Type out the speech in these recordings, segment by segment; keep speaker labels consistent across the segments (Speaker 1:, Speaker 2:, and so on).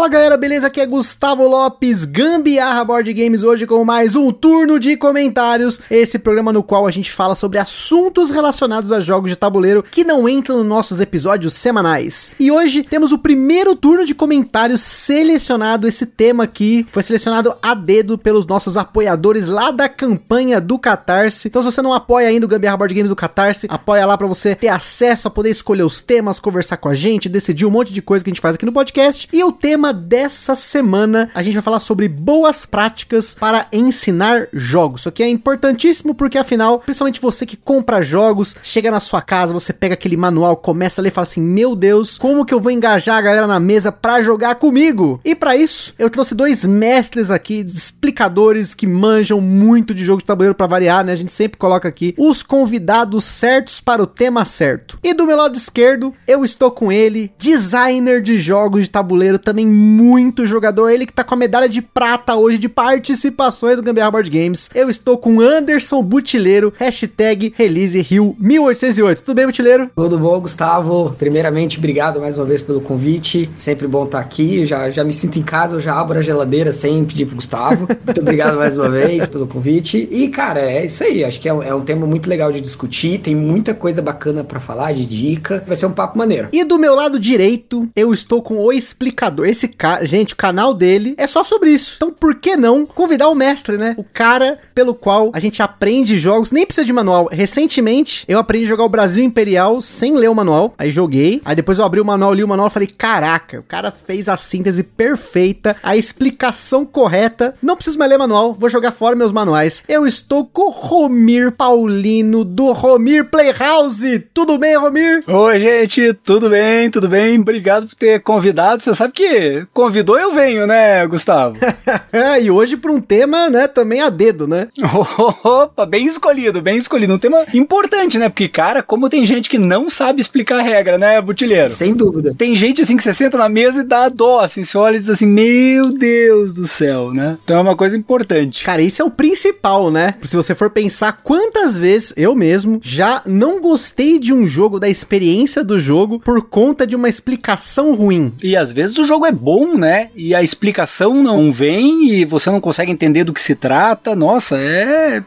Speaker 1: Fala galera, beleza? Aqui é Gustavo Lopes, Gambiarra Board Games, hoje com mais um turno de comentários. Esse programa no qual a gente fala sobre assuntos relacionados a jogos de tabuleiro que não entram nos nossos episódios semanais. E hoje temos o primeiro turno de comentários selecionado. Esse tema aqui foi selecionado a dedo pelos nossos apoiadores lá da campanha do Catarse. Então, se você não apoia ainda o Gambiarra Board Games do Catarse, apoia lá para você ter acesso a poder escolher os temas, conversar com a gente, decidir um monte de coisa que a gente faz aqui no podcast. E o tema tema dessa semana a gente vai falar sobre boas práticas para ensinar jogos. Isso aqui é importantíssimo porque afinal, principalmente você que compra jogos, chega na sua casa, você pega aquele manual, começa a ler e fala assim: "Meu Deus, como que eu vou engajar a galera na mesa para jogar comigo?". E para isso, eu trouxe dois mestres aqui, explicadores que manjam muito de jogo de tabuleiro para variar, né? A gente sempre coloca aqui os convidados certos para o tema certo. E do meu lado esquerdo, eu estou com ele, designer de jogos de tabuleiro também muito jogador. Ele que tá com a medalha de prata hoje de participações do Gambiarra Board Games. Eu estou com Anderson Butileiro, hashtag ReleaseRio1808. Tudo bem, Butileiro?
Speaker 2: Tudo bom, Gustavo. Primeiramente, obrigado mais uma vez pelo convite. Sempre bom estar aqui. Já, já me sinto em casa, eu já abro a geladeira sem pedir pro Gustavo. Muito obrigado mais uma vez pelo convite. E, cara, é isso aí. Acho que é um, é um tema muito legal de discutir. Tem muita coisa bacana para falar, de dica. Vai ser um papo maneiro.
Speaker 1: E do meu lado direito, eu estou com o explicador. Esse cara, gente, o canal dele é só sobre isso. Então, por que não convidar o mestre, né? O cara pelo qual a gente aprende jogos, nem precisa de manual. Recentemente, eu aprendi a jogar o Brasil Imperial sem ler o manual. Aí joguei. Aí depois eu abri o manual, li o manual e falei: caraca, o cara fez a síntese perfeita, a explicação correta. Não preciso mais ler manual, vou jogar fora meus manuais. Eu estou com o Romir Paulino do Romir Playhouse. Tudo bem, Romir?
Speaker 3: Oi, gente, tudo bem, tudo bem. Obrigado por ter convidado. Você sabe que convidou, eu venho, né, Gustavo?
Speaker 1: e hoje para um tema, né, também a dedo, né?
Speaker 3: Opa, bem escolhido, bem escolhido. Um tema importante, né? Porque, cara, como tem gente que não sabe explicar a regra, né, Butilheiro?
Speaker 2: Sem dúvida.
Speaker 3: Tem gente, assim, que você senta na mesa e dá dó, assim, você olha e diz assim, meu Deus do céu, né? Então é uma coisa importante.
Speaker 1: Cara, isso é o principal, né? Se você for pensar quantas vezes eu mesmo já não gostei de um jogo, da experiência do jogo, por conta de uma explicação ruim.
Speaker 3: E às vezes o jogo é bom, né? E a explicação não vem e você não consegue entender do que se trata. Nossa, é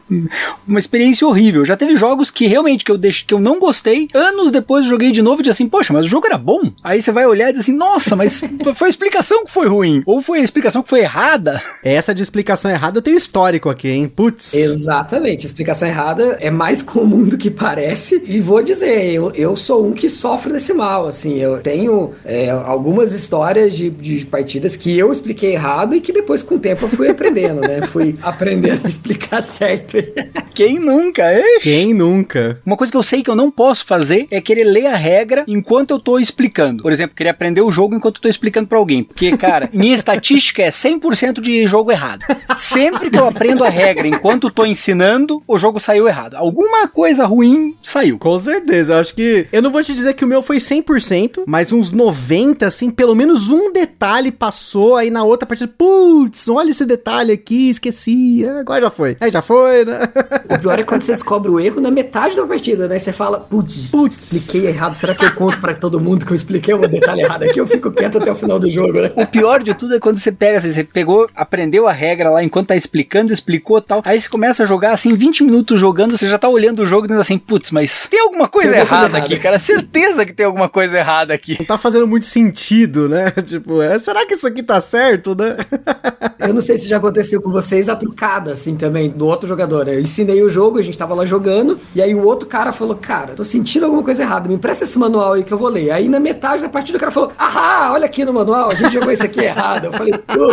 Speaker 3: uma experiência horrível. Já teve jogos que realmente que eu deixei, que eu não gostei. Anos depois eu joguei de novo e disse assim, poxa, mas o jogo era bom. Aí você vai olhar e diz assim, nossa, mas foi a explicação que foi ruim. Ou foi a explicação que foi errada.
Speaker 1: Essa de explicação errada tenho histórico aqui, hein? Putz.
Speaker 2: Exatamente. Explicação errada é mais comum do que parece. E vou dizer, eu, eu sou um que sofre desse mal. Assim, eu tenho é, algumas histórias de, de partidas que eu expliquei errado e que depois, com o tempo, eu fui aprendendo, né? Fui aprendendo a explicar certo.
Speaker 3: Quem nunca, é?
Speaker 1: Quem nunca?
Speaker 3: Uma coisa que eu sei que eu não posso fazer é querer ler a regra enquanto eu tô explicando. Por exemplo, querer aprender o jogo enquanto eu tô explicando para alguém. Porque, cara, minha estatística é 100% de jogo errado. Sempre que eu aprendo a regra enquanto tô ensinando, o jogo saiu errado. Alguma coisa ruim saiu.
Speaker 1: Com certeza. Eu acho que. Eu não vou te dizer que o meu foi 100%, mas uns 90%, assim, pelo menos um detalhe passou, aí na outra partida, putz, olha esse detalhe aqui, esqueci, agora já foi. Aí já foi, né?
Speaker 2: O pior é quando você descobre o erro na metade da partida, né? Você fala, putz, putz, expliquei errado, será que eu conto para todo mundo que eu expliquei um detalhe errado aqui? Eu fico quieto até o final do jogo, né?
Speaker 3: O pior de tudo é quando você pega, assim, você pegou, aprendeu a regra lá enquanto tá explicando, explicou tal, aí você começa a jogar, assim, 20 minutos jogando, você já tá olhando o jogo e dizendo assim, putz, mas tem alguma coisa tem errada coisa aqui, cara, certeza que tem alguma coisa errada aqui.
Speaker 1: Não tá fazendo muito sentido, né? Tipo, é, será que isso aqui tá certo, né?
Speaker 2: Eu não sei se já aconteceu com vocês a trucada, assim, também, do outro jogador. Né? Eu ensinei o jogo, a gente tava lá jogando, e aí o outro cara falou, cara, tô sentindo alguma coisa errada, me empresta esse manual aí que eu vou ler. Aí na metade da partida o cara falou, ah, olha aqui no manual, a gente jogou isso aqui errado. Eu falei, Pô.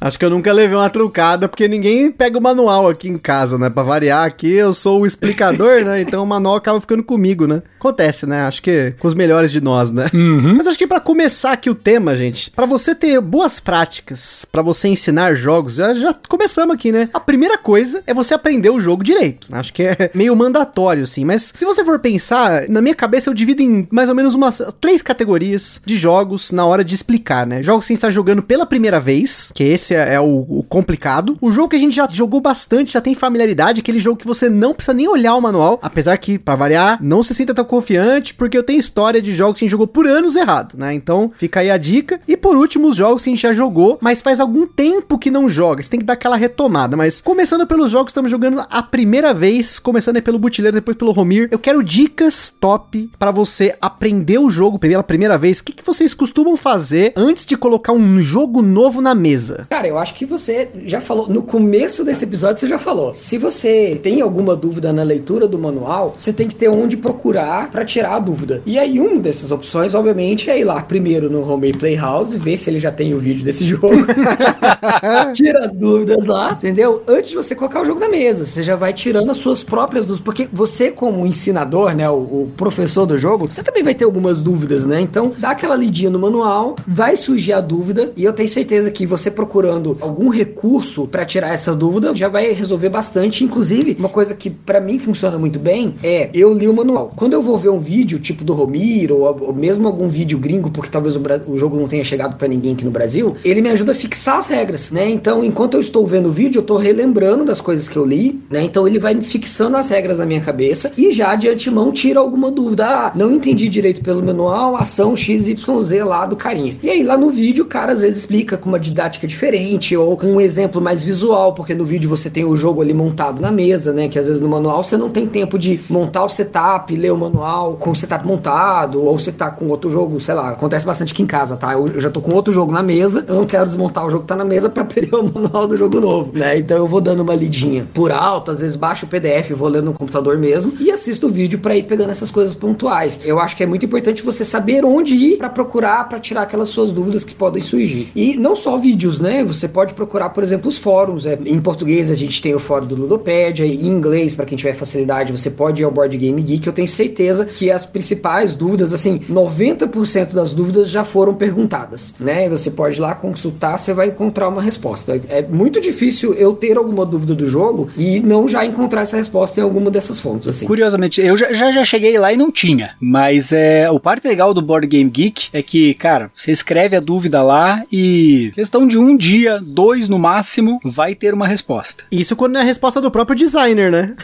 Speaker 1: Acho que eu nunca levei uma trucada, porque ninguém pega o manual aqui em casa, né? Pra variar aqui, eu sou o explicador, né? Então o manual acaba ficando comigo, né? Acontece, né? Acho que com os melhores de nós, né? Uhum. Mas acho que para começar aqui o tema, gente, para você ter boas práticas, para você ensinar jogos, já, já começamos aqui, né? A primeira coisa é você aprender o jogo direito. Acho que é meio mandatório, assim. Mas se você for pensar, na minha cabeça eu divido em mais ou menos umas três categorias de jogos na hora de explicar, né? Jogos que você está jogando pela primeira vez, que esse é, é o, o, complicado. O jogo que a gente já jogou bastante, já tem familiaridade, aquele jogo que você não precisa nem olhar o manual, apesar que, para variar, não se sinta tão confiante, porque eu tenho história de jogos que a gente jogou por anos errado, né? Então fica aí a dica. E por último, os jogos que a gente já jogou, mas faz algum tempo que não joga. Você tem que dar aquela retomada. Mas começando pelos jogos que estamos jogando a primeira vez, começando pelo Butileiro, depois pelo Romir, eu quero dicas top para você aprender o jogo pela primeira vez. O que, que vocês costumam fazer antes de colocar um jogo novo na mesa?
Speaker 2: Cara, eu acho que você já falou, no começo desse episódio você já falou. Se você tem alguma dúvida na leitura do manual, você tem que ter onde procurar para tirar a dúvida. E aí, uma dessas opções, obviamente, é ir lá primeiro no Home Playhouse, ver se ele já tem o vídeo desse jogo. Tira as dúvidas lá, entendeu? Antes de você colocar o jogo na mesa, você já vai tirando as suas próprias dúvidas. Porque você, como ensinador, né, o, o professor do jogo, você também vai ter algumas dúvidas, né? Então, dá aquela lidinha no manual, vai surgir a dúvida, e eu tenho certeza que você procurando algum recurso para tirar essa dúvida já vai resolver bastante. Inclusive, uma coisa que para mim funciona muito bem é eu li o manual. Quando eu vou ver um vídeo tipo do Romiro, ou, ou mesmo algum vídeo gringo, porque talvez o, o jogo não tenha chegado para ninguém aqui no Brasil, ele me ajuda a fixar as regras, né? Então, enquanto eu estou vendo o vídeo, eu tô relembrando das coisas que eu li, né? Então ele vai fixando as regras na minha cabeça e já de antemão tira alguma dúvida. Ah, não entendi direito pelo manual, ação XYZ lá do carinha. E aí lá no vídeo o cara às vezes explica com uma didática diferente ou com um exemplo mais visual, porque no vídeo você tem o jogo ali montado na mesa, né? Que às vezes no manual você não tem tempo de montar o setup, ler o manual com o setup montado, ou você tá com outro jogo, sei lá, acontece bastante aqui em casa, tá? Eu, eu já tô com outro jogo na mesa, eu não quero desmontar o jogo que tá na mesa para perder o manual do jogo novo, né? Então eu vou dando uma lidinha por alto, às vezes baixo o PDF, vou lendo no computador mesmo e assisto o vídeo para ir pegando essas coisas pontuais. Eu acho que é muito importante você saber onde ir para procurar, para tirar aquelas suas dúvidas que podem surgir. E não só vídeos, né? Você pode procurar, por exemplo, os fóruns. É, em português a gente tem o fórum do Ludopédia, em inglês, para quem tiver facilidade, você pode ir ao Board Game Geek. Eu tenho certeza que as principais dúvidas, assim, 90% das dúvidas já foram perguntadas, né? Você pode ir lá consultar, você vai encontrar uma resposta. É muito difícil eu ter alguma dúvida do jogo e não já encontrar essa resposta em alguma dessas fontes, assim.
Speaker 3: Curiosamente, eu já, já, já cheguei lá e não tinha, mas é, o parte legal do Board Game Geek é que, cara, você escreve a dúvida lá e questão de um dia, dois no máximo, vai ter uma resposta.
Speaker 1: Isso quando é a resposta do próprio designer, né?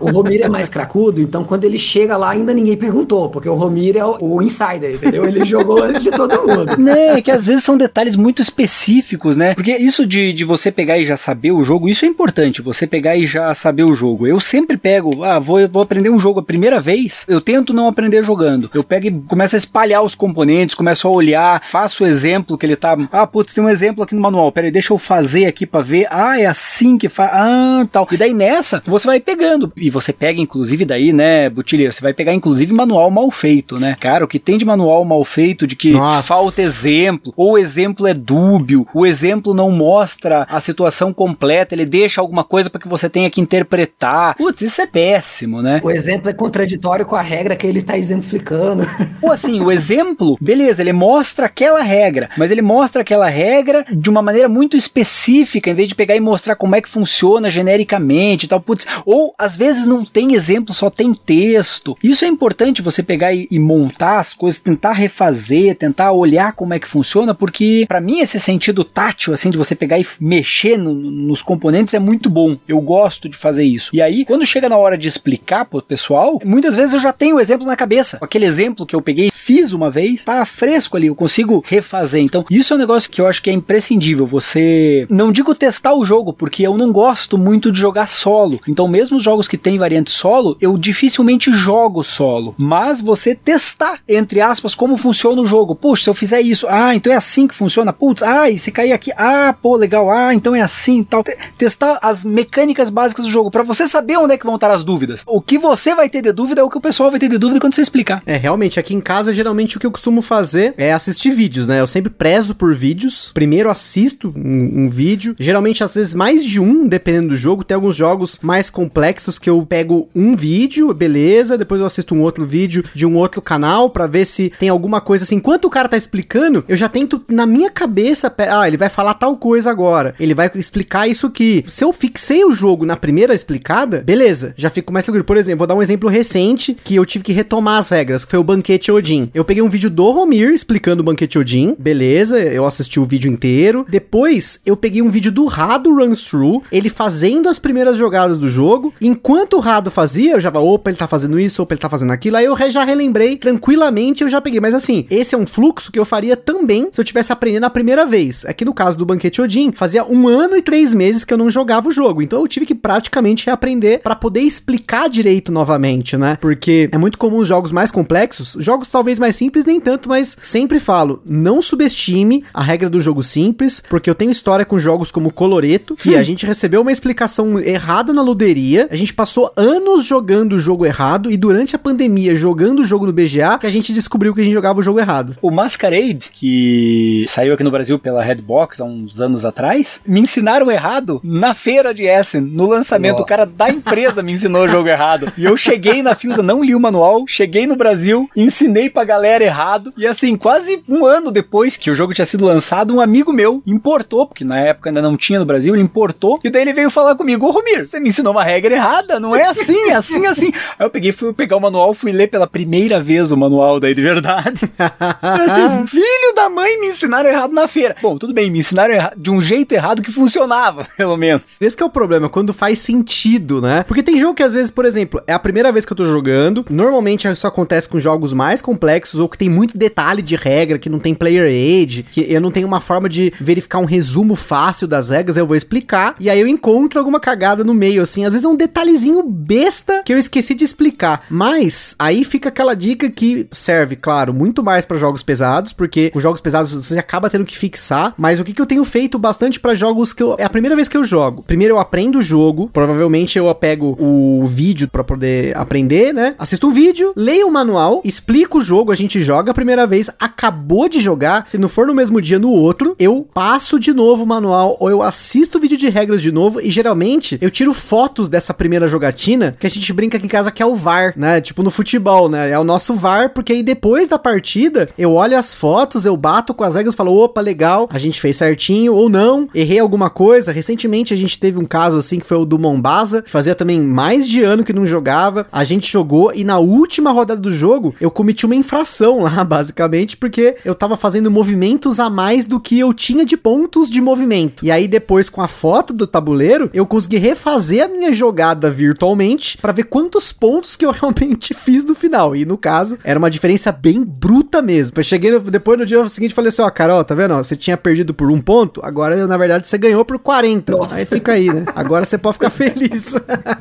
Speaker 2: o Romir é mais cracudo, então quando ele chega lá ainda ninguém perguntou, porque o Romir é o, o insider, entendeu? Ele jogou antes de todo mundo.
Speaker 3: Né, que às vezes são detalhes muito específicos, né? Porque isso de, de você pegar e já saber o jogo, isso é importante, você pegar e já saber o jogo. Eu sempre pego, ah, vou, vou aprender um jogo a primeira vez, eu tento não aprender jogando. Eu pego e começo a espalhar os componentes, começo a olhar, faço o exemplo que ele tá. Ah, putz, tem um exemplo aqui no manual. Peraí, deixa eu fazer aqui para ver. Ah, é assim que faz. Ah, tal. E daí nessa, você vai pegando. E você pega, inclusive, daí, né, Butilheiro, você vai pegar, inclusive, manual mal feito, né? Cara, o que tem de manual mal feito, de que Nossa. falta exemplo, ou o exemplo é dúbio, o exemplo não mostra a situação completa, ele deixa alguma coisa para que você tenha que interpretar. Putz, isso é péssimo, né?
Speaker 2: O exemplo é contraditório com a regra que ele tá exemplificando.
Speaker 3: Ou assim, o exemplo, beleza, ele mostra aquela regra, mas ele mostra aquela regra de uma maneira muito específica, em vez de pegar e mostrar como é que funciona genericamente e tal. Putz, ou às vezes não tem exemplo, só tem texto. Isso é importante você pegar e, e montar as coisas, tentar refazer, tentar olhar como é que funciona, porque para mim esse sentido tátil, assim, de você pegar e mexer no, nos componentes é muito bom. Eu gosto de fazer isso. E aí, quando chega na hora de explicar pro pessoal, muitas vezes eu já tenho o exemplo na cabeça. Aquele exemplo que eu peguei, fiz uma vez, tá fresco ali, eu consigo refazer. Então, isso é um negócio que eu acho que é imprescindível. Você, não digo testar o jogo, porque eu não gosto muito de jogar solo. Então, mesmo os jogos que tem variante solo, eu dificilmente jogo solo. Mas você testar, entre aspas, como funciona o jogo. Puxa, se eu fizer isso, ah, então é assim que funciona. Putz, ah, e se cair aqui, ah, pô, legal, ah, então é assim tal. Testar as mecânicas básicas do jogo, para você saber onde é que vão estar as dúvidas. O que você vai ter de dúvida é o que o pessoal vai ter de dúvida quando você explicar.
Speaker 1: É, realmente, aqui em casa casa, geralmente o que eu costumo fazer é assistir vídeos, né? Eu sempre prezo por vídeos. Primeiro assisto um, um vídeo. Geralmente, às vezes, mais de um, dependendo do jogo. Tem alguns jogos mais complexos que eu pego um vídeo, beleza. Depois eu assisto um outro vídeo de um outro canal para ver se tem alguma coisa assim. Enquanto o cara tá explicando, eu já tento na minha cabeça, ah, ele vai falar tal coisa agora. Ele vai explicar isso aqui. Se eu fixei o jogo na primeira explicada, beleza, já fico mais tranquilo. Por exemplo, vou dar um exemplo recente que eu tive que retomar as regras, que foi o Banquete Odin. Eu peguei um vídeo do Romir explicando o Banquete Odin, beleza, eu assisti o vídeo inteiro. Depois, eu peguei um vídeo do Rado Runs Through, ele fazendo as primeiras jogadas do jogo. Enquanto o Rado fazia, eu já falava, opa, ele tá fazendo isso, opa, ele tá fazendo aquilo. Aí eu já relembrei tranquilamente, eu já peguei. Mas assim, esse é um fluxo que eu faria também se eu tivesse aprendendo a primeira vez. Aqui no caso do Banquete Odin, fazia um ano e três meses que eu não jogava o jogo. Então eu tive que praticamente reaprender para poder explicar direito novamente, né? Porque é muito comum os jogos mais complexos, jogos talvez mais simples, nem tanto, mas sempre falo, não subestime a regra do jogo simples, porque eu tenho história com jogos como Coloreto, que a gente recebeu uma explicação errada na luderia, a gente passou anos jogando o jogo errado e durante a pandemia jogando o jogo no BGA, que a gente descobriu que a gente jogava o jogo errado.
Speaker 3: O Masquerade, que saiu aqui no Brasil pela Redbox há uns anos atrás, me ensinaram errado na feira de Essen, no lançamento. Nossa. O cara da empresa me ensinou o jogo errado. E eu cheguei na Fiusa, não li o manual, cheguei no Brasil, ensinei pra galera errado. E assim, quase um ano depois que o jogo tinha sido lançado, um amigo meu importou, porque na época ainda não tinha no Brasil, ele importou. E daí ele veio falar comigo: Ô Romir, você me ensinou uma regra errada, não é assim, é assim, assim. Aí eu peguei, fui pegar o manual, fui ler pela primeira vez o manual daí de verdade. assim, filho da mãe, me ensinaram errado na feira. Bom, tudo bem, me ensinaram de um jeito errado que funcionava, pelo menos.
Speaker 1: Esse é o problema, quando faz sentido, né? Porque tem jogo que às vezes, por exemplo, é a primeira vez que eu tô jogando. Normalmente isso acontece com jogos mais complexos ou que tem muito detalhe de regra, que não tem player aid, que eu não tenho uma forma de verificar um resumo fácil das regras, eu vou explicar. E aí eu encontro alguma cagada no meio, assim. Às vezes é um detalhezinho besta que eu esqueci de explicar. Mas aí fica aquela dica que serve, claro, muito mais para jogos pesados, porque com jogos pesados você acaba tendo que fixar. Mas o que, que eu tenho feito bastante para jogos que eu. É a primeira vez que eu jogo. Primeiro eu aprendo o jogo, provavelmente eu pego o vídeo para poder aprender, né? Assisto um vídeo, leio o manual, explico o jogo, a gente joga a primeira vez, acabou de jogar, se não for no mesmo dia, no outro, eu passo de novo o manual ou eu assisto o vídeo de regras de novo e geralmente eu tiro fotos dessa primeira jogatina que a gente brinca aqui em casa que é o VAR, né? Tipo no futebol, né? É o nosso VAR, porque aí depois da partida eu olho as fotos, eu bato com as regras e falo, opa, legal, a gente fez certinho ou não, errei alguma coisa. Recentemente a gente teve um caso assim que foi o do Mombasa, que fazia também mais de ano que não jogava. A gente jogou e na última rodada do jogo eu cometi uma infração lá, basicamente, porque eu tava fazendo movimentos a mais do que eu tinha de pontos de movimento. E aí depois com a foto do tabuleiro, eu consegui refazer a minha jogada virtualmente para ver quantos pontos que eu realmente fiz no final. E no caso, era uma diferença bem bruta mesmo. Eu cheguei depois no dia seguinte falei assim: ó, Carol, tá vendo? Ó, você tinha perdido por um ponto, agora na verdade você ganhou por 40. Nossa. Aí fica aí, né? Agora você pode ficar feliz.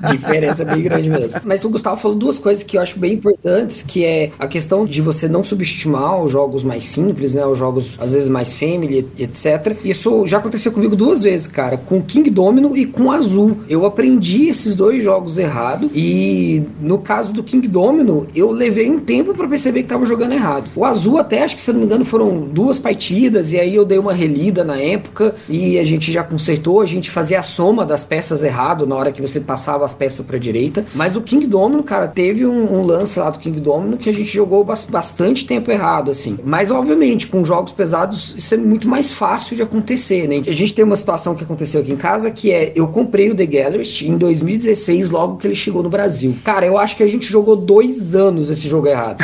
Speaker 2: Diferença bem grande mesmo. Mas o Gustavo falou duas coisas que eu acho bem importantes, que é a questão de você não subestimar os jogos mais simples, né? Os jogos, às vezes, mais family, etc. Isso já aconteceu comigo duas vezes, cara. Com King Domino e com Azul. Eu aprendi esses dois jogos errado e no caso do King Domino, eu levei um tempo para perceber que tava jogando errado. O Azul até, acho que se não me engano, foram duas partidas e aí eu dei uma relida na época e a gente já consertou, a gente fazia a soma das peças errado na hora que você passava as peças para direita. Mas o King Domino, cara, teve um, um, lance lá do King Domino que a gente jogou bastante tempo errado, assim. Mas obviamente, com jogos pesados, isso é muito mais fácil de acontecer, né? A gente tem uma situação que aconteceu aqui em casa que é eu comprei o The Gallerist em 2016, logo que ele chegou no Brasil. Cara, eu acho que a gente jogou dois anos esse jogo errado.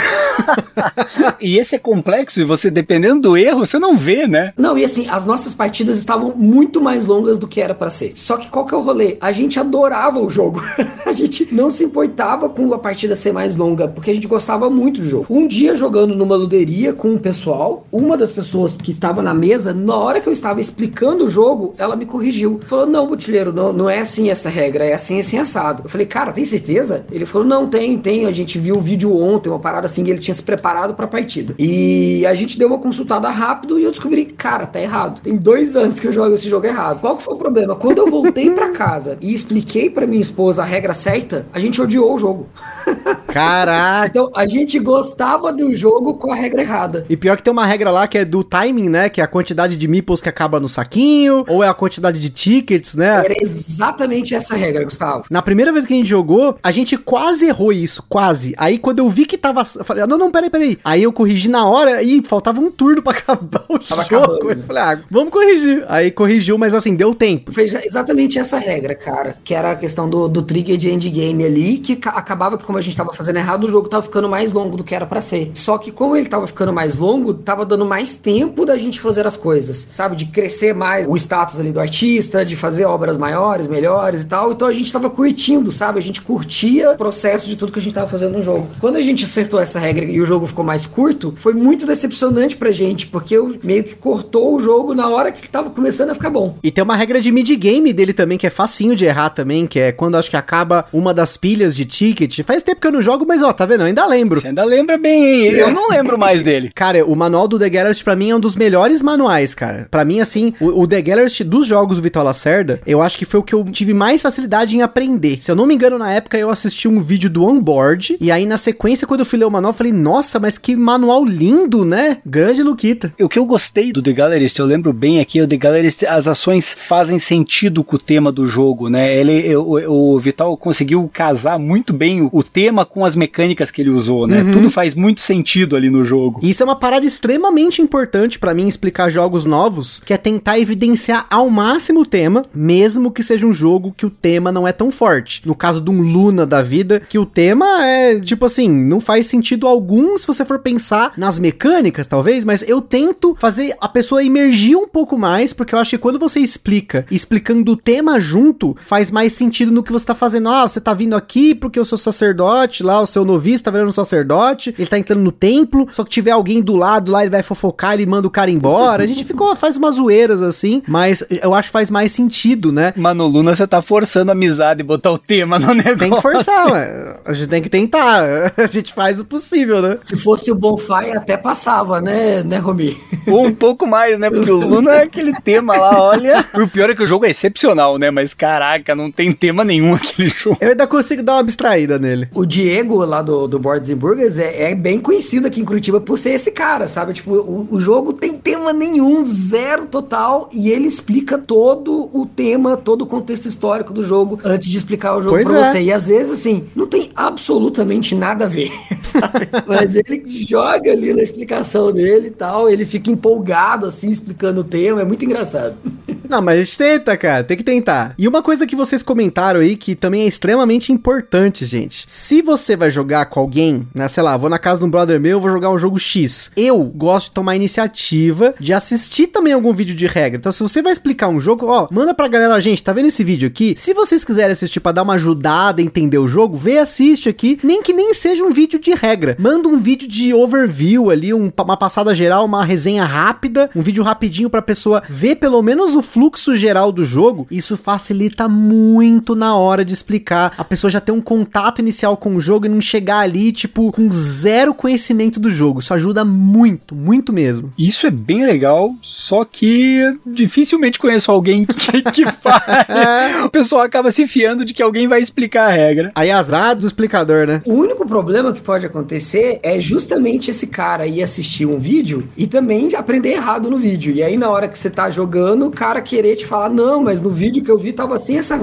Speaker 3: e esse é complexo e você, dependendo do erro, você não vê, né?
Speaker 2: Não, e assim, as nossas partidas estavam muito mais longas do que era para ser. Só que qual que é o rolê? A gente adorava o jogo. a gente não se importava com a partida ser mais longa, porque a gente gostava muito do jogo. Um dia jogando numa luderia com o pessoal, uma das pessoas que estava na mesa, na hora que eu estava explicando o jogo, ela me corrigiu. Falou: Não, Butileiro, não, não é assim essa regra, é assim, assim, assado. Eu falei: Cara, tem certeza? Ele falou: Não, tem, tem. A gente viu o vídeo ontem, uma parada assim, que ele tinha se preparado pra partida. E a gente deu uma consultada rápido e eu descobri: Cara, tá errado. Tem dois anos que eu jogo esse jogo errado. Qual que foi o problema? Quando eu voltei pra casa e expliquei pra minha esposa a regra certa, a gente odiou o jogo.
Speaker 1: Caraca!
Speaker 2: então, a gente gostava acaba do jogo com a regra errada.
Speaker 1: E pior que tem uma regra lá que é do timing, né? Que é a quantidade de meeples que acaba no saquinho, ou é a quantidade de tickets, né?
Speaker 2: Era exatamente essa regra, Gustavo.
Speaker 1: Na primeira vez que a gente jogou, a gente quase errou isso, quase. Aí quando eu vi que tava. Eu falei, não, não, peraí, peraí. Aí eu corrigi na hora e faltava um turno pra acabar o
Speaker 2: Tava
Speaker 1: jogo.
Speaker 2: acabando.
Speaker 1: Eu falei, ah, vamos corrigir. Aí corrigiu, mas assim, deu tempo.
Speaker 2: Fez exatamente essa regra, cara. Que era a questão do, do trigger de endgame ali, que ca- acabava que, como a gente tava fazendo errado, o jogo tava ficando mais longo do que era pra ser. Só que, como ele tava ficando mais longo, tava dando mais tempo da gente fazer as coisas, sabe? De crescer mais o status ali do artista, de fazer obras maiores, melhores e tal. Então a gente tava curtindo, sabe? A gente curtia o processo de tudo que a gente tava fazendo no jogo. Quando a gente acertou essa regra e o jogo ficou mais curto, foi muito decepcionante pra gente, porque eu meio que cortou o jogo na hora que tava começando a ficar bom.
Speaker 1: E tem uma regra de mid-game dele também, que é facinho de errar também, que é quando acho que acaba uma das pilhas de ticket. Faz tempo que eu não jogo, mas ó, tá vendo? Eu ainda lembro.
Speaker 3: Você ainda lembra bem, hein? Eu não lembro mais dele.
Speaker 1: Cara, o manual do The Gallerist pra mim é um dos melhores manuais, cara. Pra mim, assim, o, o The Gallerist dos jogos do Vitor Lacerda, eu acho que foi o que eu tive mais facilidade em aprender. Se eu não me engano, na época eu assisti um vídeo do Onboard, e aí na sequência, quando eu fui ler o manual, eu falei, nossa, mas que manual lindo, né? Grande Luquita.
Speaker 3: O que eu gostei do The Gallerist, eu lembro bem aqui, o The Gallerist, as ações fazem sentido com o tema do jogo, né? Ele, o, o Vital conseguiu casar muito bem o, o tema com as mecânicas que ele usou, né? Tudo faz muito sentido ali no jogo.
Speaker 1: Isso é uma parada extremamente importante pra mim explicar jogos novos, que é tentar evidenciar ao máximo o tema, mesmo que seja um jogo que o tema não é tão forte. No caso de um Luna da vida, que o tema é, tipo assim, não faz sentido algum se você for pensar nas mecânicas, talvez, mas eu tento fazer a pessoa emergir um pouco mais, porque eu acho que quando você explica, explicando o tema junto, faz mais sentido no que você tá fazendo. Ah, você tá vindo aqui porque o seu sacerdote lá, o seu noviço tá virando um sacerdote, ele tá entrando no templo, só que tiver alguém do lado lá, ele vai fofocar, ele manda o cara embora. A gente ficou, faz umas zoeiras assim, mas eu acho que faz mais sentido, né?
Speaker 3: Mano, Luna, você tá forçando a amizade e botar o tema no negócio.
Speaker 1: Tem que forçar, ué. A gente tem que tentar. A gente faz o possível, né?
Speaker 2: Se fosse o Bonfire, até passava, né, né, Romi?
Speaker 3: Ou um pouco mais, né? Porque o Luna é aquele tema lá, olha. O pior é que o jogo é excepcional, né? Mas caraca, não tem tema nenhum aquele jogo.
Speaker 1: Eu ainda consigo dar uma abstraída nele.
Speaker 2: O Diego, lá do, do Boards and Burgers, é, é bem conhecido aqui em Curitiba por ser esse cara, sabe? Tipo, o, o jogo tem tema nenhum, zero total, e ele explica todo o tema, todo o contexto histórico do jogo antes de explicar o jogo
Speaker 1: Pois
Speaker 2: pra
Speaker 1: é.
Speaker 2: você. E às vezes, assim, não tem absolutamente nada a ver, sabe? Mas ele joga ali na explicação dele e tal, ele fica empolgado, assim, explicando o tema, é muito engraçado.
Speaker 1: Não, mas tenta, cara. Tem que tentar. E uma coisa que vocês comentaram aí, que também é extremamente importante, gente. Se você vai jogar com alguém, né? Sei lá, vou na casa de um brother meu, vou jogar um jogo X. Eu gosto de tomar iniciativa de assistir também algum vídeo de regra. Então, se você vai explicar um jogo, ó, manda pra galera, ó, gente, tá vendo esse vídeo aqui? Se vocês quiserem assistir pra dar uma ajudada entender o jogo, vê, assiste aqui. Nem que nem seja um vídeo de regra. Manda um vídeo de overview ali, um- uma passada geral, uma resenha rápida, um vídeo rapidinho pra pessoa ver pelo menos o fluxo geral do jogo. Isso facilita muito na hora de explicar. A pessoa já ter um contato inicial com o jogo e não chegar ali, tipo, com zero conhecimento do jogo. Isso ajuda muito, muito mesmo.
Speaker 3: Isso é bem legal, só que dificilmente conheço alguém que, que faz. O pessoal acaba se fiando de que alguém vai explicar a regra.
Speaker 1: Aí azar do explicador, né?
Speaker 2: O único problema que pode acontecer é justamente esse cara ir assistir um vídeo e também aprender errado no vídeo. E aí, na hora que você tá jogando, o cara querer te falar, não, mas no vídeo que eu vi tava assim, essa.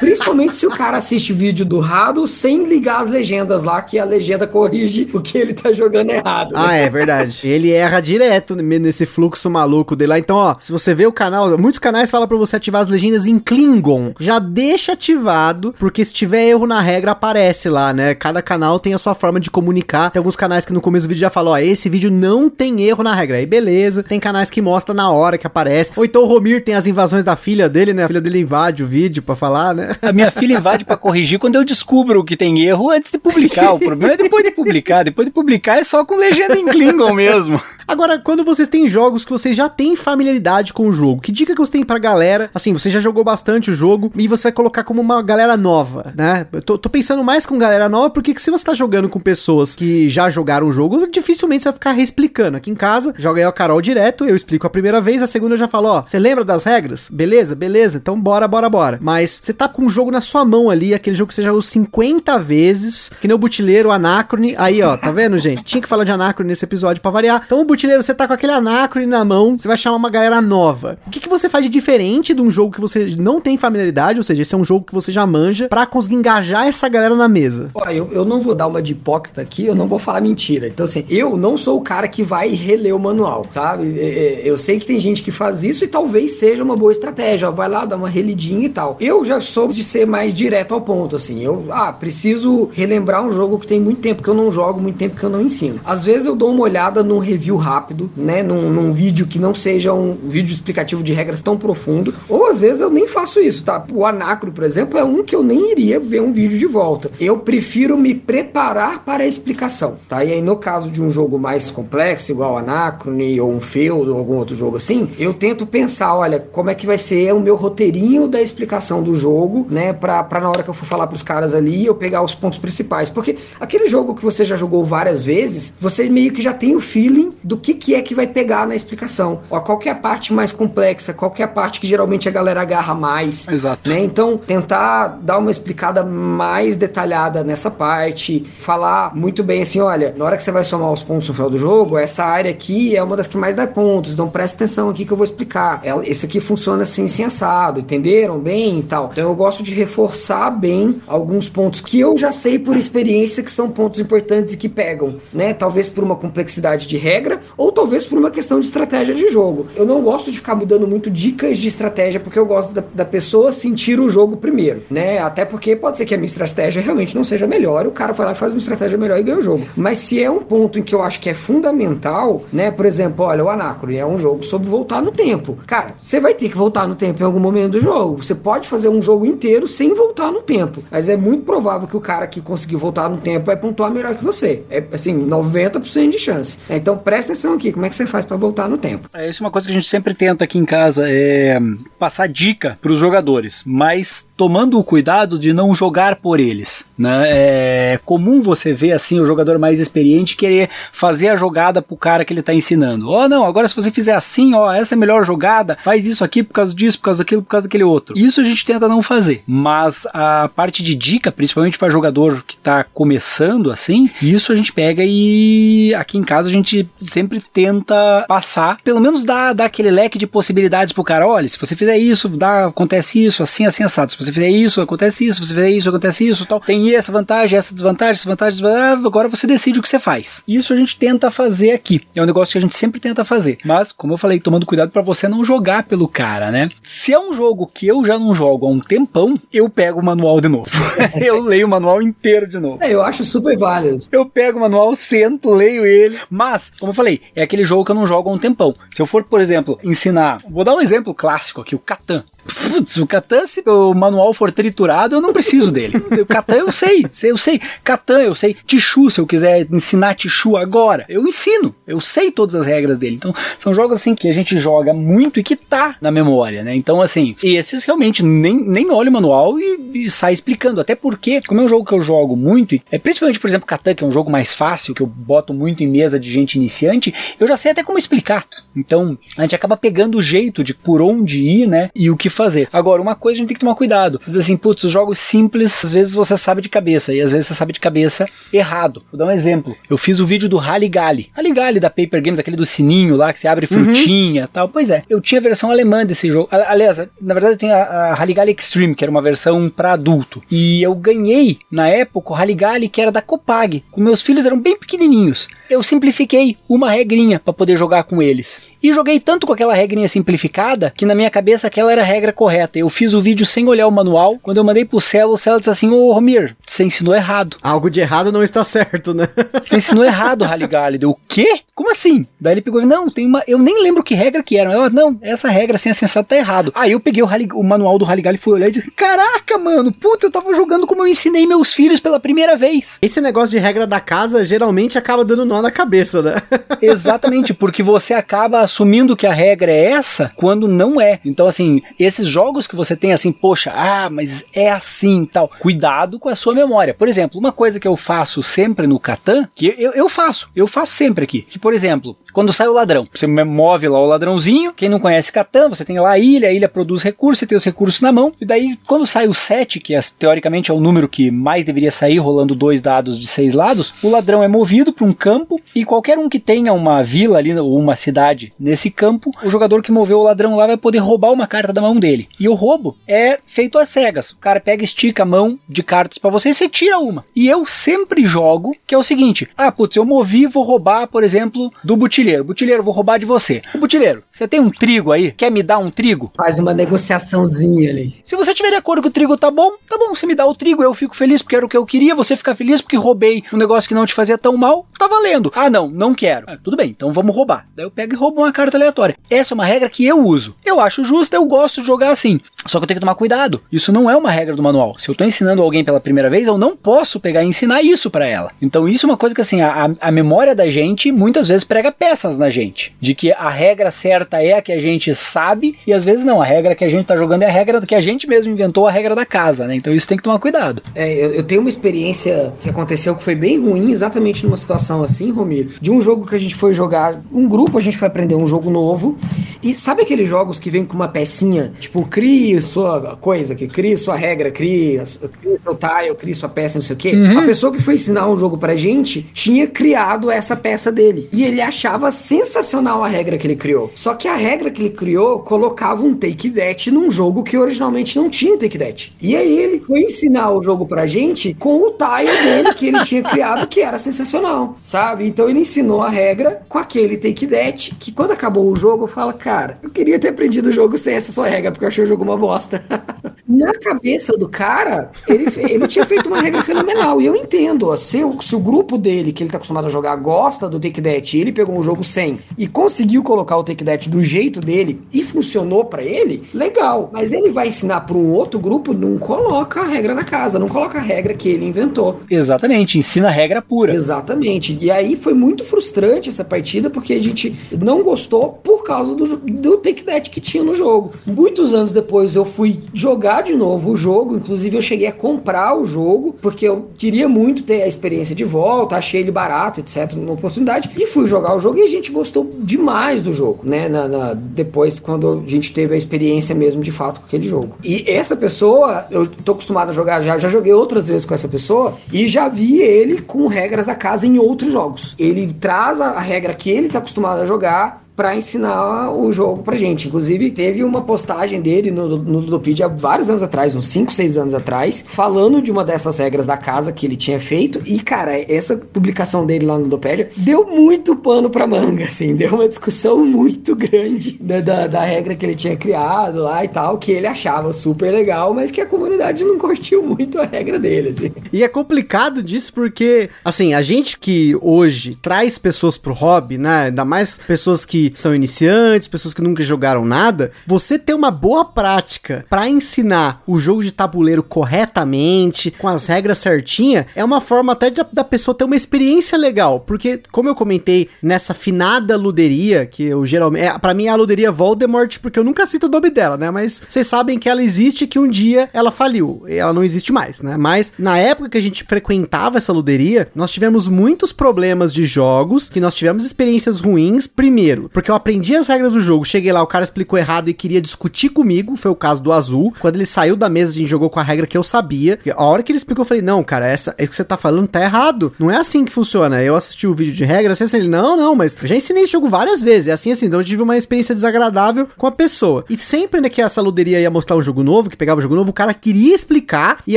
Speaker 2: Principalmente se o cara assiste vídeo do Rado sem ligar as legendas lá, que a legenda corrige o que ele tá jogando errado. né?
Speaker 1: Ah, é verdade. Ele erra direto nesse fluxo maluco dele lá. Então, ó, se você vê o canal, muitos canais falam pra você ativar as legendas em Klingon. Já deixa ativado, porque se tiver erro na regra, aparece lá, né? Cada canal tem a sua forma de comunicar. Tem alguns canais que no começo do vídeo já falam, ó, esse vídeo não tem erro na regra. Aí beleza. Tem canais que mostra na hora que aparece. Ou então o Romir tem as invasões da filha dele, né? A filha dele invade o vídeo pra falar, né?
Speaker 3: A minha filha invade pra corrigir quando eu descubro que tem erro antes de publicar. O problema é depois de publicar. Depois de publicar é só com legenda em Klingon mesmo.
Speaker 1: Agora, quando vocês têm jogos que vocês já têm familiaridade com o jogo, que dica que você tem pra galera? Assim, você já jogou bastante o jogo e você vai colocar como uma galera nova, né? Eu tô, tô pensando mais com galera nova, porque se você tá jogando com pessoas que já jogaram o jogo, dificilmente você vai ficar reexplicando. Aqui em casa, joga eu a Carol direto, eu explico a primeira vez, a segunda eu já falo, ó, você lembra das regras? Regras. Beleza? Beleza. Então bora, bora, bora. Mas você tá com um jogo na sua mão ali, aquele jogo que você já jogou 50 vezes, que nem o Butileiro, o Anacrone. Aí, ó, tá vendo, gente? Tinha que falar de Anacrone nesse episódio pra variar. Então, o Butileiro, você tá com aquele Anacrone na mão, você vai chamar uma galera nova. O que, que você faz de diferente de um jogo que você não tem familiaridade, ou seja, esse é um jogo que você já manja, pra conseguir engajar essa galera na mesa?
Speaker 2: Ó, eu, eu não vou dar uma de hipócrita aqui, eu não vou falar mentira. Então, assim, eu não sou o cara que vai reler o manual, sabe? É, é, eu sei que tem gente que faz isso e talvez seja uma boa estratégia. Vai lá, dá uma relidinha e tal. Eu já sou de ser mais direto ao ponto, assim. Eu, ah, preciso relembrar um jogo que tem muito tempo que eu não jogo, muito tempo que eu não ensino. Às vezes eu dou uma olhada num review rápido, né? Num, num vídeo que não seja um vídeo explicativo de regras tão profundo. Ou às vezes eu nem faço isso, tá? O Anacro, por exemplo, é um que eu nem iria ver um vídeo de volta. Eu prefiro me preparar para a explicação, tá? E aí, no caso de um jogo mais complexo, igual Anacrone ou um Feud ou algum outro jogo assim, eu tento pensar, olha, como é que vai ser o meu roteirinho da explicação do jogo, né? Pra, pra na hora que eu for falar pros caras ali, eu pegar os pontos principais. Porque aquele jogo que você já jogou várias vezes, você meio que já tem o feeling do que, que é que vai pegar na explicação. Ó, qual que é a parte mais complexa, qual que é a parte que geralmente a galera agarra mais.
Speaker 3: Exato.
Speaker 2: Né? Então, tentar dar uma explicada mais detalhada nessa parte, falar muito bem assim, olha, na hora que você vai somar os pontos no final do jogo, essa área aqui é uma das que mais dá pontos, então presta atenção aqui que eu vou explicar. É, esse aqui funciona assim, sem assado, entenderam bem e tal. Então eu gosto de reforçar bem alguns pontos que eu já sei por experiência que são pontos importantes e que pegam, né? Talvez por uma complexidade de regra ou talvez por uma questão de estratégia de jogo. Eu não gosto de ficar mudando muito dicas de estratégia porque eu gosto da, da pessoa sentir o jogo primeiro, né? Até porque pode ser que a minha estratégia realmente não seja melhor, o cara vai lá e faz uma estratégia melhor e ganha o jogo. Mas se é um ponto em que eu acho que é fundamental, né? Por exemplo, olha, o Anacrone é um jogo sobre voltar no tempo. Cara, você vai ter que voltar no tempo em algum momento do jogo. Você pode fazer um jogo inteiro sem voltar no tempo, mas é muito provável que o cara que conseguiu voltar no tempo vai pontuar melhor que você. É assim, 90% de chance. Então presta atenção aqui, como é que você faz para voltar no tempo?
Speaker 3: É, isso é uma coisa que a gente sempre tenta aqui em casa, é passar dica para os jogadores, mas tomando o cuidado de não jogar por eles. Né? É comum você ver assim o jogador mais experiente querer fazer a jogada pro cara que ele tá ensinando. Ó, oh, não, agora se você fizer assim, ó, essa é a melhor jogada, faz isso aqui por causa disso, por causa daquilo, por causa daquele outro. Isso a gente tenta não fazer, mas a parte de dica, principalmente para jogador que tá começando assim, isso a gente pega e aqui em casa a gente sempre tenta passar, pelo menos dar, dar aquele leque de possibilidades pro cara. Olha, se você fizer isso, dá, acontece isso, assim, assim, assado. Se você fizer isso, acontece isso, se você fizer isso, acontece isso, tal. Tem essa vantagem, essa desvantagem, essa vantagem, desvantagem, agora você decide o que você faz. Isso a gente tenta fazer aqui. É um negócio que a gente sempre tenta fazer. Mas, como eu falei, tomando cuidado para você não jogar pelo cara, né? Se é um jogo que eu já não jogo há um tempão, eu pego o manual de novo. eu leio o manual inteiro de novo.
Speaker 2: É, eu acho super válido.
Speaker 3: Eu pego o manual, sento, leio ele. Mas, como eu falei, é aquele jogo que eu não jogo há um tempão. Se eu for, por exemplo, ensinar. Vou dar um exemplo clássico aqui, o Catan. Putz, o Catan, se o manual for triturado, eu não preciso dele. O Catan eu sei, eu sei. Catan eu sei. Tichu, se eu quiser ensinar Tichu agora, eu ensino. Eu sei todas as regras dele. Então, são jogos assim que a gente joga muito e que tá na memória, né? Então, assim, esses realmente nem, nem olho o manual e, e sai explicando. Até porque, como é um jogo que eu jogo muito, é principalmente, por exemplo, Catan, que é um jogo mais fácil, que eu boto muito em mesa de gente iniciante, eu já sei até como explicar. Então, a gente acaba pegando o jeito de por onde ir, né? E o que fazer. Agora, uma coisa a gente tem que tomar cuidado. Diz assim, putz, os jogos simples, às vezes você sabe de cabeça, e às vezes você sabe de cabeça errado. Vou dar um exemplo. Eu fiz o vídeo do Rally Gali. Rally Gali da Paper Games, aquele do sininho lá, que você abre frutinha uhum. tal. Pois é, eu tinha a versão alemã desse jogo. Aliás, na verdade eu tenho a, a Rally Gali Extreme, que era uma versão para adulto. E eu ganhei, na época, o Rally Gali, que era da Copag. Com meus filhos eram bem pequenininhos. Eu simplifiquei uma regrinha para poder jogar com eles. E joguei tanto com aquela regrinha simplificada que na minha cabeça aquela era a regra correta. Eu fiz o vídeo sem olhar o manual. Quando eu mandei pro Celo, o Celo disse assim: Ô Romir, você ensinou errado.
Speaker 1: Algo de errado não está certo, né?
Speaker 3: Você ensinou errado, Rally Deu o quê? Como assim? Daí ele pegou, não, tem uma. Eu nem lembro que regra que era. Eu, não, essa regra assim, a sensata tá errado. Aí eu peguei o, o manual do Rally e fui olhar e disse: Caraca, mano, puta, eu tava jogando como eu ensinei meus filhos pela primeira vez.
Speaker 1: Esse negócio de regra da casa geralmente acaba dando nó na cabeça, né?
Speaker 3: Exatamente, porque você acaba assumindo que a regra é essa quando não é. Então, assim, esses jogos que você tem assim, poxa, ah, mas é assim tal. Cuidado com a sua memória. Por exemplo, uma coisa que eu faço sempre no Catan, que eu, eu faço, eu faço sempre aqui. Que, por exemplo, quando sai o ladrão, você move lá o ladrãozinho. Quem não conhece Catan, você tem lá a ilha, a ilha produz recursos, você tem os recursos na mão, e daí quando sai o 7, que é, teoricamente é o número que mais deveria sair, rolando dois dados de seis lados, o ladrão é movido para um campo e qualquer um que tenha uma vila ali, ou uma cidade nesse campo, o jogador que moveu o ladrão lá vai poder roubar uma carta da mão dele. E o roubo é feito às cegas. O cara pega, estica a mão de cartas para você e você tira uma. E eu sempre jogo que é o seguinte: ah, putz, eu movi, vou roubar, por exemplo, do butilheiro. Butilheiro, vou roubar de você. O butilheiro, você tem um trigo aí? Quer me dar um trigo?
Speaker 2: Faz uma negociaçãozinha ali.
Speaker 3: Se você tiver de acordo que o trigo tá bom, tá bom, você me dá o trigo, eu fico feliz porque era o que eu queria, você fica feliz porque roubei um negócio que não te fazia tão mal, tá valendo. Ah, não, não quero. Ah, tudo bem, então vamos roubar. Daí eu pego e roubo uma carta aleatória. Essa é uma regra que eu uso. Eu acho justa, eu gosto de jogar assim. Só que eu tenho que tomar cuidado. Isso não é uma regra do manual. Se eu tô ensinando alguém pela primeira vez, eu não posso pegar e ensinar isso para ela. Então isso é uma coisa que assim, a, a memória da gente muitas vezes prega peças na gente. De que a regra certa é a que a gente sabe e às vezes não. A regra que a gente tá jogando é a regra que a gente mesmo inventou, a regra da casa, né? Então isso tem que tomar cuidado.
Speaker 2: É, eu, eu tenho uma experiência que aconteceu que foi bem ruim, exatamente numa situação assim, Romiro, de um jogo que a gente foi jogar, um grupo a gente foi aprender um jogo novo. E sabe aqueles jogos que vem com uma pecinha, tipo, crie sua coisa, que crie sua regra, crie, crie seu tile, crie sua peça, não sei o quê. Uhum. A pessoa que foi ensinar um jogo pra gente tinha criado essa peça dele. E ele achava sensacional a regra que ele criou. Só que a regra que ele criou colocava um take that num jogo que originalmente não tinha um take that. E aí ele foi ensinar o jogo pra gente com o tile dele que ele tinha criado, que era sensacional, sabe? Então ele ensinou a regra com aquele take that, que quando acabou o jogo, fala, cara, eu queria ter aprendido o jogo sem essa sua regra, porque eu achei o jogo uma bosta. Na cabeça do cara, ele, ele tinha feito uma regra fenomenal. E eu entendo, ó, se, o, se o grupo dele, que ele tá acostumado a jogar, gosta do Take That e ele pegou um jogo sem e conseguiu colocar o Take That do jeito dele e funcionou para ele, legal. Mas ele vai ensinar para um outro grupo, não coloca a regra na casa, não coloca a regra que ele inventou.
Speaker 3: Exatamente, ensina a regra pura.
Speaker 2: Exatamente. E aí foi muito frustrante essa partida porque a gente não gostou por causa do, do Take That que tinha no jogo. Muitos anos depois eu fui jogar de novo o jogo, inclusive eu cheguei a comprar o jogo porque eu queria muito ter a experiência de volta, achei ele barato, etc, numa oportunidade e fui jogar o jogo e a gente gostou demais do jogo, né? Na, na, depois quando a gente teve a experiência mesmo de fato com aquele jogo. E essa pessoa, eu tô acostumado a jogar já, já joguei outras vezes com essa pessoa e já vi ele com regras da casa em outros jogos. Ele traz a regra que ele tá acostumado a jogar para ensinar o jogo pra gente. Inclusive, teve uma postagem dele no, Ludopedia vários anos atrás, uns 5, 6 anos atrás, falando de uma dessas regras da casa que ele tinha feito. E, cara, essa publicação dele lá no Ludopedia deu muito pano pra manga, assim, deu uma discussão muito grande da, da, da, regra que ele tinha criado lá e tal, que ele achava super legal, mas que a comunidade não curtiu muito a regra dele, assim.
Speaker 1: E é complicado disso porque, assim, a gente que hoje traz pessoas pro hobby, né, ainda mais pessoas são iniciantes, pessoas que nunca jogaram nada, você ter uma boa prática para ensinar o jogo de tabuleiro corretamente, com as regras certinha, é uma forma até de, da pessoa ter uma experiência legal, porque como eu comentei nessa finada luderia, que eu geralmente, é, para mim é a luderia Voldemort, porque eu nunca cito o nome dela, né? Mas vocês sabem que ela existe que um dia ela faliu, ela não existe mais, né? Mas na época que a gente frequentava essa luderia, nós tivemos muitos problemas de jogos, que nós tivemos experiências ruins, primeiro, porque eu aprendi as regras do jogo, cheguei lá, o cara explicou errado e queria discutir comigo, foi o caso do Azul. Quando ele saiu da mesa, a gente jogou com a regra que eu sabia. A hora que ele explicou, eu falei, não, cara, essa é o que você tá falando tá errado. Não é assim que funciona. Eu assisti o vídeo de regras, assim, ele, não, não, mas eu já ensinei esse jogo várias vezes. É assim, assim, então eu tive uma experiência desagradável com a pessoa. E sempre, né, que essa luderia ia mostrar um jogo novo, que pegava o jogo novo, o cara queria explicar. E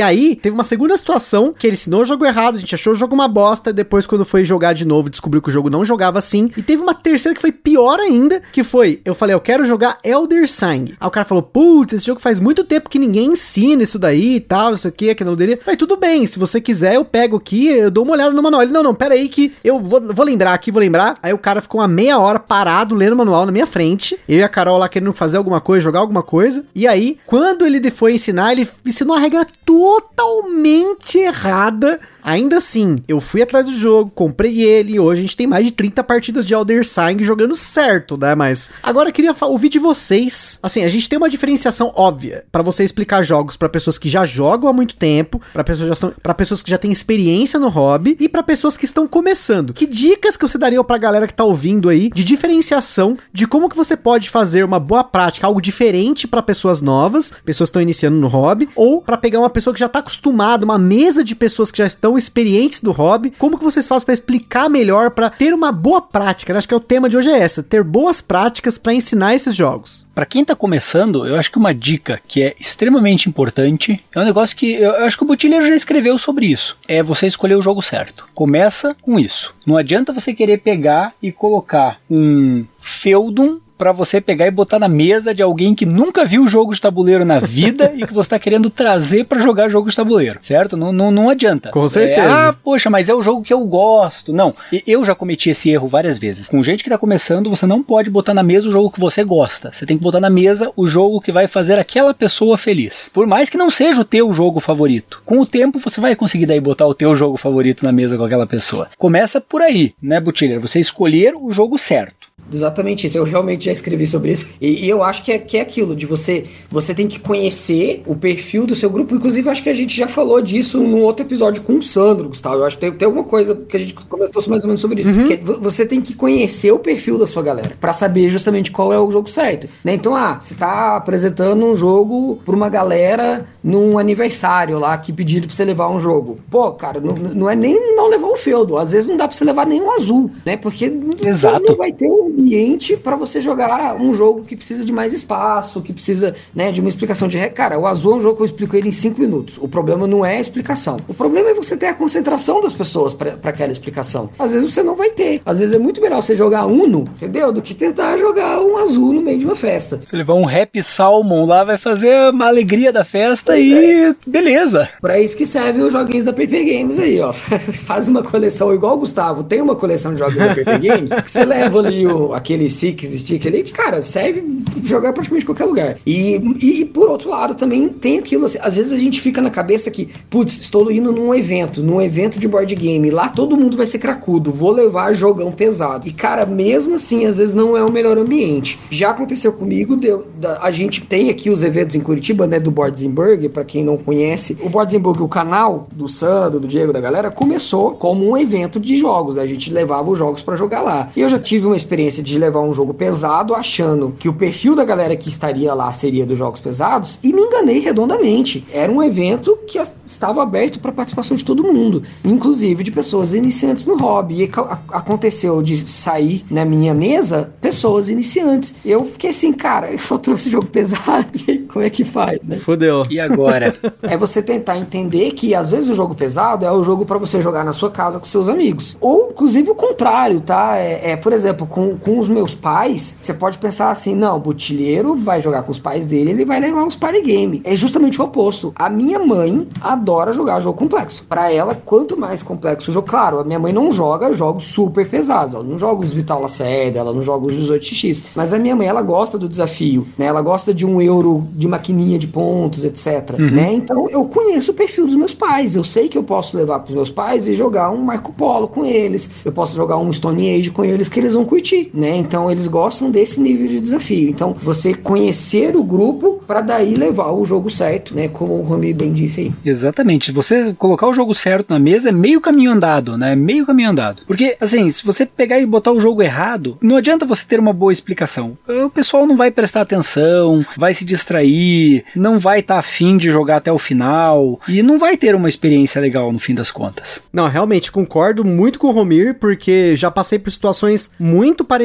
Speaker 1: aí, teve uma segunda situação que ele ensinou o jogo errado, a gente achou o jogo uma bosta. Depois, quando foi jogar de novo, descobriu que o jogo não jogava assim. E teve uma terceira que foi pior pior ainda, que foi, eu falei, eu quero jogar Elder Sign. Aí o cara falou, putz, esse jogo faz muito tempo que ninguém ensina isso daí e tal, não sei o que, aqui não dele. Falei, tudo bem, se você quiser, eu pego aqui, eu dou uma olhada no manual. Ele, não, não, pera aí que eu vou, vou lembrar aqui, vou lembrar. Aí o cara ficou uma meia hora parado lendo o manual na minha frente. Eu e a Carol lá querendo fazer alguma coisa, jogar alguma coisa. E aí, quando ele foi ensinar, ele ensinou a regra totalmente errada Ainda assim, eu fui atrás do jogo, comprei ele, hoje a gente tem mais de 30 partidas de Elder Sign jogando certo, né? Mas agora eu queria ouvir de vocês. Assim, a gente tem uma diferenciação óbvia para você explicar jogos para pessoas que já jogam há muito tempo, para pessoas que já estão, para pessoas que já têm experiência no hobby e para pessoas que estão começando. Que dicas que você daria pra galera que tá ouvindo aí de diferenciação de como que você pode fazer uma boa prática, algo diferente para pessoas novas, pessoas que estão iniciando no hobby, ou para pegar uma pessoa que já tá acostumada, uma mesa de pessoas que já estão experientes do hobby, como que vocês fazem para explicar melhor, para ter uma boa prática? Né? Acho que é o tema de hoje é essa, ter boas práticas para ensinar esses jogos.
Speaker 3: Para quem tá começando, eu acho que uma dica que é extremamente importante é um negócio que eu, eu acho que o Botilheiro já escreveu sobre isso. É você escolher o jogo certo. Começa com isso. Não adianta você querer pegar e colocar um Feudum para você pegar e botar na mesa de alguém que nunca viu jogo de tabuleiro na vida e que você está querendo trazer para jogar jogo de tabuleiro, certo? Não, não, não adianta.
Speaker 1: Com certeza. É,
Speaker 3: ah, poxa, mas é o jogo que eu gosto. Não, eu já cometi esse erro várias vezes. Com gente que está começando, você não pode botar na mesa o jogo que você gosta. Você tem que botar na mesa o jogo que vai fazer aquela pessoa feliz. Por mais que não seja o teu jogo favorito. Com o tempo, você vai conseguir daí botar o teu jogo favorito na mesa com aquela pessoa. Começa por aí, né, Butiller? Você escolher o jogo certo.
Speaker 2: Exatamente isso. Eu realmente já escrevi sobre isso. E, e, eu acho que é, que é aquilo, de você. Você tem que conhecer o perfil do seu grupo. Inclusive, acho que a gente já falou disso no outro episódio com o Sandro, Gustavo. Eu acho que tem, tem alguma coisa que a gente comentou mais ou menos sobre isso. Uhum. É, você tem que conhecer o perfil da sua galera. para saber justamente qual é o jogo certo. Né? Então, ah, você tá apresentando um jogo pra uma galera num aniversário lá que pediram pra você levar um jogo. Pô, cara, não, não é nem não levar o feudo. Às vezes não dá pra você levar nenhum azul, né? Porque
Speaker 3: Exato.
Speaker 2: não vai ter um ambiente para você jogar um jogo que precisa de mais espaço, que precisa né, de uma explicação de Cara, o Azul é um jogo que eu explico ele em 5 minutos. O problema não é a explicação. O problema é você ter a concentração das pessoas para aquela explicação. Às vezes você não vai ter. Às vezes é muito melhor você jogar Uno, entendeu? Do que tentar jogar um azul no meio de uma festa.
Speaker 3: Se levar um Rap Salmon lá, vai fazer uma alegria da festa pois e é. beleza.
Speaker 2: Para isso que serve os joguinhos da PP Games aí, ó. Faz uma coleção igual o Gustavo, tem uma coleção de joguinhos da PP Games, que você leva ali o, aquele Six Stick ali, cara, serve jogar praticamente qualquer lugar. E, e por outro lado, também tem aquilo, assim, às vezes a gente fica na cabeça que, putz, estou indo num evento, num evento de board game, lá todo mundo vai ser cracudo, vou levar jogão pesado. E, cara, mesmo assim, às vezes não é o melhor ambiente. Já aconteceu comigo, deu, da, a gente tem aqui os eventos em Curitiba, né, do Boardsenburg, para quem não conhece. O Boardsenburg, o canal do Sandro, do Diego, da galera, começou como um evento de jogos. A gente levava os jogos para jogar lá. E eu já tive uma experiência de levar um jogo pesado achando que o perfil da galera que estaria lá seria dos jogos pesados e me enganei redondamente. Era um evento que estava aberto para participação de todo mundo, inclusive de pessoas iniciantes no hobby. E aconteceu de sair na minha mesa pessoas iniciantes. Eu fiquei assim, cara, eu só trouxe jogo pesado, como é que faz, né?
Speaker 1: Fodeu.
Speaker 3: E agora?
Speaker 2: é você tentar entender que às vezes o jogo pesado é o jogo para você jogar na sua casa com seus amigos. Ou, inclusive, o contrário, tá? É, é por exemplo, com, com os meus pais, você pode pensar assim: não, o botilheiro vai jogar com os pais dele, ele vai levar uns party game. É justamente o oposto. A minha mãe adora jogar jogo complexo. Para ela, quanto mais complexo o jogo, claro, a minha mãe não joga jogos super pesados. Ela não joga os Vital Lacerda, ela não joga os 18x. Mas a minha mãe, ela gosta do desafio, né? Ela gosta de um euro de maquininha de pontos, etc. Uhum. Né? Então eu conheço o perfil dos meus pais. Eu sei que eu posso levar pros meus pais e jogar um Marco Polo com eles. Eu posso jogar um Stone Age com eles que eles vão curtir, né? Então eles gostam desse nível de desafio. Então você conhecer o grupo para daí levar o jogo certo, né? Como o Rami bem disse aí.
Speaker 3: Exatamente. Você colocar o jogo certo na mesa é meio caminho andado, né? Meio caminho andado. Porque, assim, se você pegar e botar o jogo errado, não adianta você ter uma boa explicação. O pessoal não vai prestar atenção, vai se distrair, não vai estar tá afim de jogar até o final e não vai ter uma experiência legal no fim das contas.
Speaker 1: Não, realmente concordo muito com o Romir, porque já passei por situações muito parecidas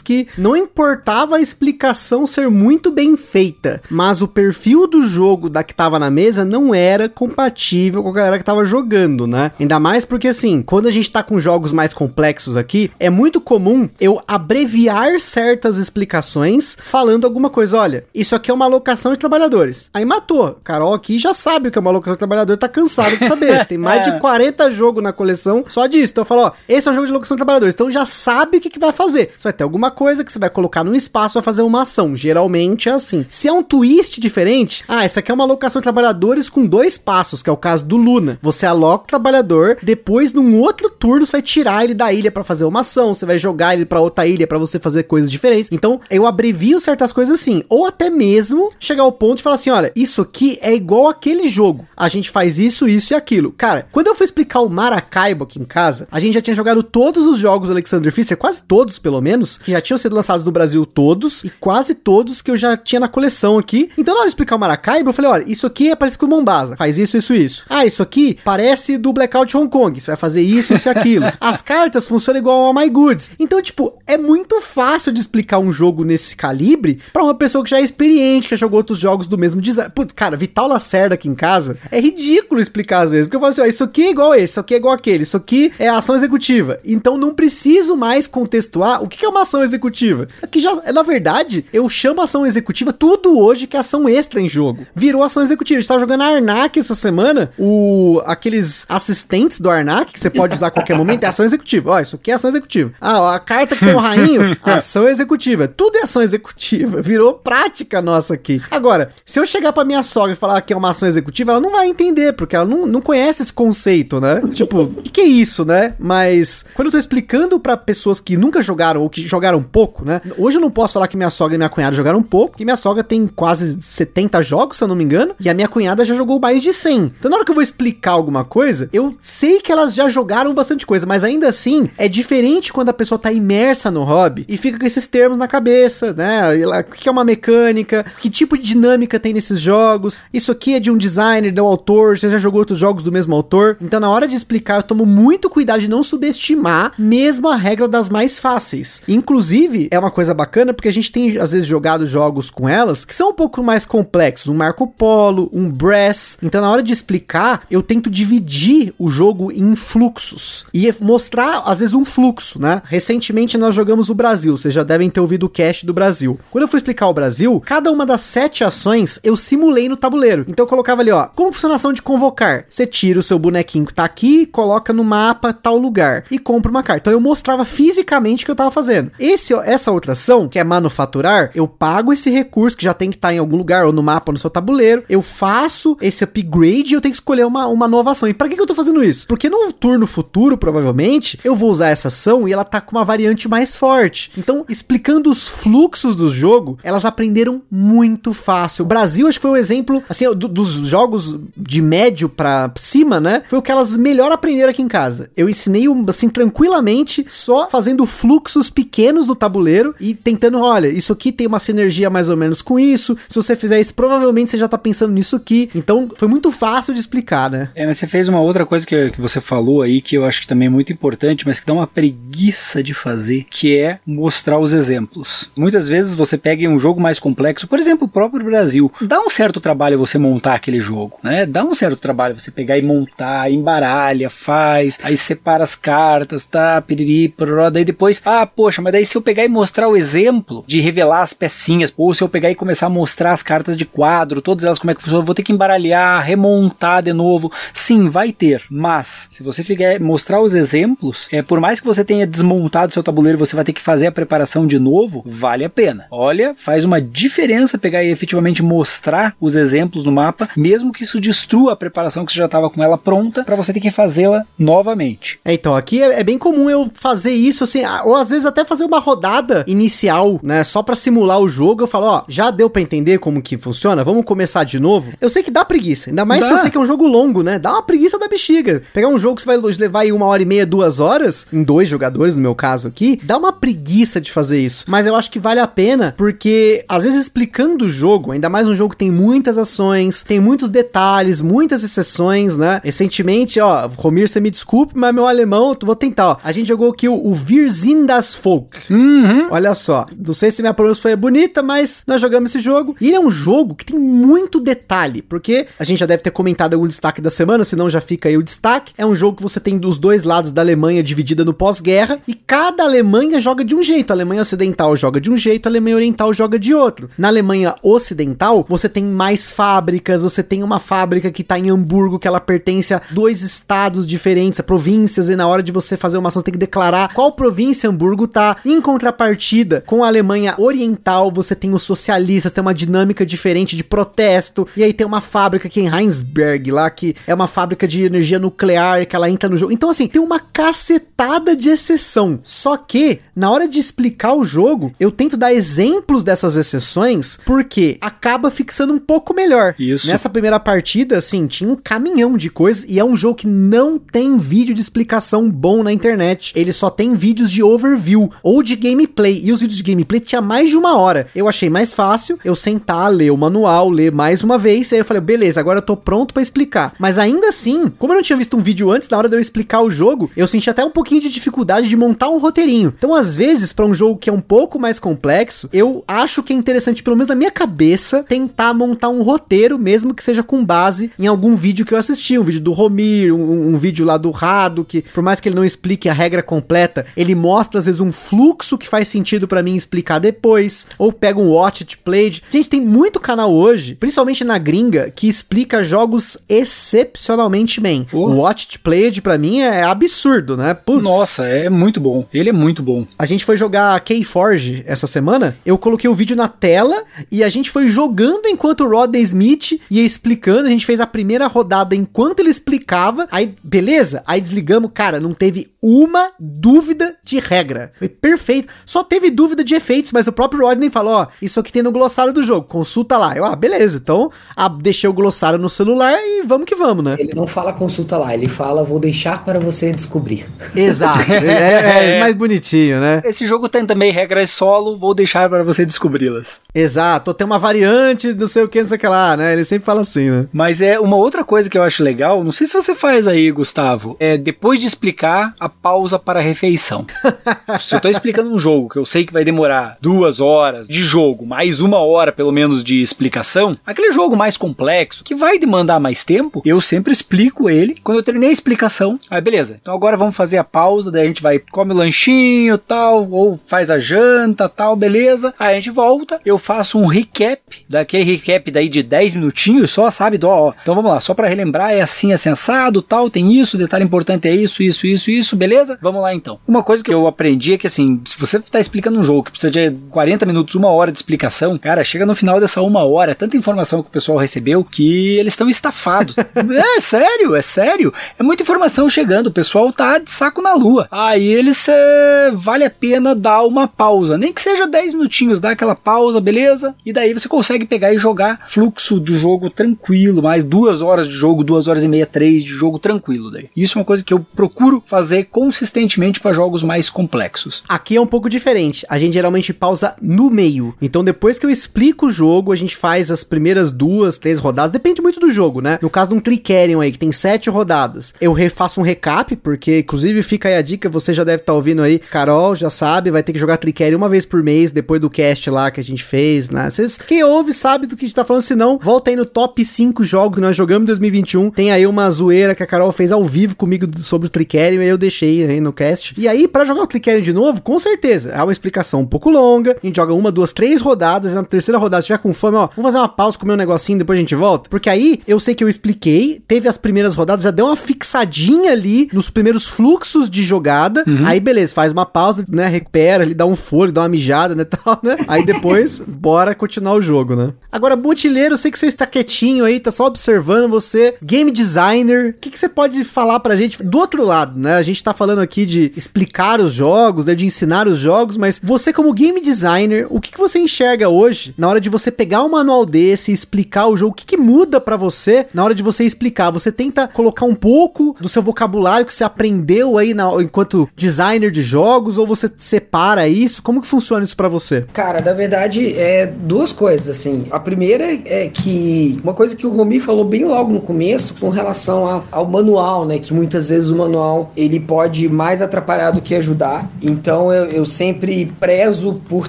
Speaker 1: que não importava a explicação ser muito bem feita, mas o perfil do jogo da que tava na mesa não era compatível com a galera que tava jogando, né? Ainda mais porque assim, quando a gente tá com jogos mais complexos aqui, é muito comum eu abreviar certas explicações falando alguma coisa, olha, isso aqui é uma alocação de trabalhadores. Aí matou. Carol aqui já sabe o que é uma alocação de trabalhadores, tá cansado de saber. Tem mais de 40 jogos na coleção só disso. Então eu falo, ó, esse é o jogo de alocação de trabalhadores. Então já sabe o que, que vai fazer. Você vai ter alguma coisa que você vai colocar no espaço, vai fazer uma ação. Geralmente é assim. Se é um twist diferente, ah, essa aqui é uma alocação de trabalhadores com dois passos, que é o caso do Luna. Você aloca o trabalhador, depois num outro turno você vai tirar ele da ilha para fazer uma ação, você vai jogar ele para outra ilha para você fazer coisas diferentes. Então, eu abrevio certas coisas assim, ou até mesmo chegar ao ponto de falar assim, olha, isso aqui é igual aquele jogo. A gente faz isso, isso e aquilo. Cara, quando eu fui explicar o Maracaibo aqui em casa, a gente já tinha jogado todos os jogos do Alexander Fischer, quase todos pelo menos, que já tinham sido lançados no Brasil todos, e quase todos que eu já tinha na coleção aqui. Então, na hora de explicar o Maracaibo, eu falei, olha, isso aqui é parecido com o Mombasa, faz isso, isso, isso. Ah, isso aqui parece do Blackout Hong Kong, você vai fazer isso, isso e aquilo. As cartas funcionam igual ao My Goods. Então, tipo, é muito fácil de explicar um jogo nesse calibre para uma pessoa que já é experiente, que já jogou outros jogos do mesmo design. Putz, cara, Vital Lacerda aqui em casa, é ridículo explicar às vezes, porque eu falo assim, ó, isso aqui é igual esse, isso aqui é igual aquele, isso aqui é ação executiva. Então não preciso mais contextuar o que é uma ação executiva. Que já, na verdade, eu chamo ação executiva tudo hoje que é ação extra em jogo. Virou ação executiva. A gente tava jogando Arnak essa semana, o aqueles assistentes do Arnak que você pode usar a qualquer momento é ação executiva. Ó, isso aqui é ação executiva. Ah, a carta que tem o rainho, ação executiva. Tudo é ação executiva. Virou prática nossa aqui. Agora, se eu chegar pra minha sogra e falar que é uma ação executiva, ela não vai entender, porque ela não, não conhece esse conceito, né? Tipo, o que, que, é isso, né? Mas quando eu tô explicando para pessoas que nunca jogaram ou que jogaram pouco, né? Hoje eu não posso falar que minha sogra e minha cunhada jogaram pouco, porque minha sogra tem quase 70 jogos, se eu não me engano, e a minha cunhada já jogou mais de 100. Então na hora que eu vou explicar alguma coisa, eu sei que elas já jogaram bastante coisa, mas ainda assim é diferente quando a pessoa tá imersa no hobby e fica com esses termos na cabeça, né? O que é uma mecânica, que tipo de dinâmica tem nesses jogos, isso aqui é de um designer, do autor, você já jogou outros jogos do mesmo autor. Então na hora de explicar, eu tomo muito cuidado de não subestimar mesmo a regra das mais fáceis. Inclusive, é uma coisa bacana porque a gente tem às vezes jogado jogos com elas que são um pouco mais complexos, um Marco Polo, um Brass. Então na hora de explicar, eu tento dividir o jogo em fluxos e mostrar às vezes um fluxo, né? Recentemente nós jogamos o Brasil, vocês já devem ter ouvido o cast do Brasil. Quando eu fui explicar o Brasil, cada uma das sete ações eu simulei no tabuleiro. Então eu colocava ali, ó, como funciona a ação de convocar? Você tira o seu bonequinho que tá aqui, coloca no mapa tal lugar e compra uma carta. Então eu mostrava fisicamente que eu tava fazendo. Esse, essa outra ação, que é manufaturar, eu pago esse recurso que já tem que estar tá em algum lugar ou no mapa no seu tabuleiro, eu faço esse upgrade e eu tenho que escolher uma, uma nova ação. E para que, que eu tô fazendo isso? Porque no turno futuro, provavelmente, eu vou usar essa ação e ela tá com uma variante mais forte. Então, explicando os fluxos do jogo, elas aprenderam muito fácil. O Brasil, acho que foi um exemplo, assim, do, dos jogos de médio para cima, né? Foi o que elas melhor aprenderam aqui em casa. Eu ensinei, assim, tranquilamente, só fazendo fluxos pequenos no tabuleiro e tentando, olha, isso aqui tem uma sinergia mais ou menos com isso. Se você fizer isso, provavelmente você já tá pensando nisso aqui. Então, foi muito fácil de explicar, né?
Speaker 3: É, mas você fez uma outra coisa que, que você falou aí que eu acho que também é muito importante, mas que dá uma preguiça de fazer, que é mostrar os exemplos. Muitas vezes você pega um jogo mais complexo, por exemplo, o próprio Brasil. Dá um certo trabalho você montar aquele jogo, né? Dá um certo trabalho você pegar e montar, embaralha, faz, aí separa as cartas, tá, piriri, pororó, daí depois, ah, poxa, mas daí se eu pegar e mostrar o exemplo de revelar as pecinhas, ou se eu pegar e começar a mostrar as cartas de quadro, todas elas como é que funciona, vou ter que embaralhar, remontar de novo. Sim, vai ter, mas se você fizer mostrar os exemplos, é por mais que você tenha desmontado seu tabuleiro, você vai ter que fazer a preparação de novo, vale a pena. Olha, faz uma diferença pegar e efetivamente mostrar os exemplos no mapa, mesmo que isso destrua a preparação que você já estava com ela pronta, para você ter que fazê-la novamente.
Speaker 1: É, então, aqui é, é, bem comum eu fazer isso, assim, ou às vezes até fazer uma rodada inicial, né, só para simular o jogo, eu falo, ó, já deu para entender como que funciona, vamos começar de novo? Eu sei que dá preguiça, ainda mais dá. se eu sei que é um jogo longo, né, dá uma preguiça da bexiga. Pegar um jogo que você vai levar aí uma hora e meia, duas horas, em dois jogadores, no meu caso aqui, dá uma preguiça de fazer isso. Mas eu acho que vale a pena, porque às vezes explicando o jogo, ainda mais um jogo que tem muitas ações, tem muitos detalhes, muitas exceções, né? Recentemente, ó, Romir, você me desculpe, mas meu alemão, vou tentar, ó. A gente jogou aqui o, o Virzin Folk. Uhum. Olha só, não sei se minha pronúncia foi bonita, mas nós jogamos esse jogo. E ele é um jogo que tem muito detalhe, porque a gente já deve ter comentado algum destaque da semana, senão já fica aí o destaque. É um jogo que você tem dos dois lados da Alemanha dividida no pós-guerra e cada Alemanha joga de um jeito. A Alemanha Ocidental joga de um jeito, a Alemanha Oriental joga de outro. Na Alemanha ocidental, você tem mais fábricas, você tem uma fábrica que tá em Hamburgo, que ela pertence a dois estados diferentes, a províncias, e na hora de você fazer uma ação, você tem que declarar qual província Hamburgo tá. Em contrapartida, com a Alemanha Oriental, você tem os socialistas, tem uma dinâmica diferente de protesto, e aí tem uma fábrica aqui em Heinsberg lá, que é uma fábrica de energia nuclear, que ela entra no jogo. Então, assim, tem uma cacetada de exceção. Só que, na hora de explicar o jogo, eu tento dar exemplos dessas exceções, porque acaba fixando um pouco melhor.
Speaker 3: Isso.
Speaker 1: Nessa primeira partida, assim, tinha um caminhão de coisas, e é um jogo que não tem vídeo de explicação bom na internet. Ele só tem vídeos de overview ou de gameplay. E os vídeos de gameplay tinha mais de uma hora. Eu achei mais fácil eu sentar, ler o manual, ler mais uma vez. E aí eu falei, beleza, agora eu tô pronto para explicar. Mas ainda assim, como eu não tinha visto um vídeo antes, na hora de eu explicar o jogo, eu senti até um pouquinho de dificuldade de montar um roteirinho. Então, às vezes, para um jogo que é um pouco mais complexo, eu acho que é interessante, pelo menos na minha cabeça, tentar montar um roteiro, mesmo que seja com base em algum vídeo que eu assisti, um vídeo do Romir, um, um vídeo lá do Rado, que por mais que ele não explique a regra completa, ele mostra às vezes um fluxo que faz sentido para mim explicar depois, ou pega um watch it played. Gente, tem muito canal hoje, principalmente na gringa, que explica jogos excepcionalmente bem.
Speaker 3: Oh.
Speaker 1: O watch it played para mim é absurdo, né? Putz.
Speaker 3: Nossa, é muito bom. Ele é muito bom.
Speaker 1: A gente foi jogar Keyforge essa semana. Eu coloquei o vídeo na tela e a gente foi jogando enquanto o Rodney Smith ia explicando. A gente fez a primeira rodada enquanto ele explicava. Aí, beleza? Aí desligamos. Cara, não teve uma dúvida de regra. Foi perfeito. Só teve dúvida de efeitos, mas o próprio Rodney falou: ó, isso aqui tem no glossário do jogo. Consulta lá. Eu, ah, beleza. Então, ah, deixei o glossário no celular e vamos que vamos, né?
Speaker 2: Ele não fala consulta lá, ele fala vou deixar para você descobrir.
Speaker 1: Exato. é, é mais bonitinho, né?
Speaker 3: Esse jogo tem também regras solo, vou deixar para você descobri-las.
Speaker 1: Exato, tem uma variante do sei o que, não sei o que lá, né? Ele sempre fala assim, né?
Speaker 3: Mas é uma outra coisa que eu acho legal, não sei se você faz aí, Gustavo, é depois de explicar a pausa para a refeição. se eu tô explicando um jogo que eu sei que vai demorar duas horas de jogo, mais uma hora pelo menos de explicação, aquele jogo mais complexo, que vai demandar mais tempo, eu sempre explico ele. Quando eu terminei a explicação, aí beleza, então agora vamos fazer a pausa, daí a gente vai, come o lanchinho tal, ou faz a janta tal, beleza. Aí a gente volta, eu faço um recap, daquele recap daí de 10 minutinhos só, sabe? Do, ó, então vamos lá, só para relembrar, é assim, assim, assado, tal, tem isso, detalhe importante é isso, isso, isso, isso, beleza? Vamos lá então. Uma coisa que eu aprendi é que assim, se você tá explicando um jogo que precisa de 40 minutos, uma hora de explicação, cara, chega no final dessa uma hora, tanta informação que o pessoal recebeu que eles estão estafados. é sério, é sério. É muita informação chegando, o pessoal tá de saco na lua. Aí eles é, vale a pena dar uma pausa, nem que seja 10 minutinhos, dá aquela pausa, beleza? E daí você consegue pegar e jogar fluxo do jogo tranquilo, mais duas horas de jogo, duas horas e meia, três de jogo tranquilo daí. Isso é uma coisa que eu procuro fazer consistentemente para jogos mais complexos.
Speaker 1: Aqui é um pouco diferente. A gente geralmente pausa no meio. Então depois que eu explico o jogo, a gente faz as primeiras duas, três rodadas. Depende muito do jogo, né? No caso de um Clickerion aí, que tem sete rodadas, eu refaço um recap, porque inclusive fica aí a dica, você já deve estar tá ouvindo aí, Carol já sabe, vai ter que jogar Clickerion uma vez por mês, depois do cast lá que a gente fez, né? Vocês, quem ouve sabe do que a gente tá falando, se não, volta aí no top 5 jogos que nós jogamos em 2021. Tem aí uma zoeira que a Carol fez ao vivo comigo sobre o Clickerion e eu deixei aí no cast. E aí, para jogar o Clickerion de novo, com certeza, é uma explicação um pouco longa. A gente joga uma, duas, três rodadas. Na terceira rodada, se tiver com fome, ó, vamos fazer uma pausa, comer um negocinho, depois a gente volta. Porque aí eu sei que eu expliquei, teve as primeiras rodadas, já deu uma fixadinha ali nos primeiros fluxos de jogada.
Speaker 3: Uhum.
Speaker 1: Aí, beleza, faz uma pausa, né? Recupera ali, dá um fôlego, dá uma mijada, né? Tal, né? Aí depois, bora continuar o jogo, né? Agora, Butileiro, eu sei que você está quietinho aí, tá só observando você, game designer. O que, que você pode falar pra gente do outro lado, né? A gente tá falando aqui de explicar os jogos, né? De ensinar os jogos, mas você, como game designer, o que, que você enxerga hoje na hora de você pegar um manual desse e explicar o jogo? O que, que muda para você na hora de você explicar? Você tenta colocar um pouco do seu vocabulário que você aprendeu aí na, enquanto designer de jogos ou você separa isso? Como que funciona isso para você?
Speaker 2: Cara, na verdade, é duas coisas, assim. A primeira é que uma coisa que o Romi falou bem logo no começo com relação a, ao manual, né? Que muitas vezes o manual ele pode mais atrapalhar do que ajudar. Então eu, eu sempre prezo por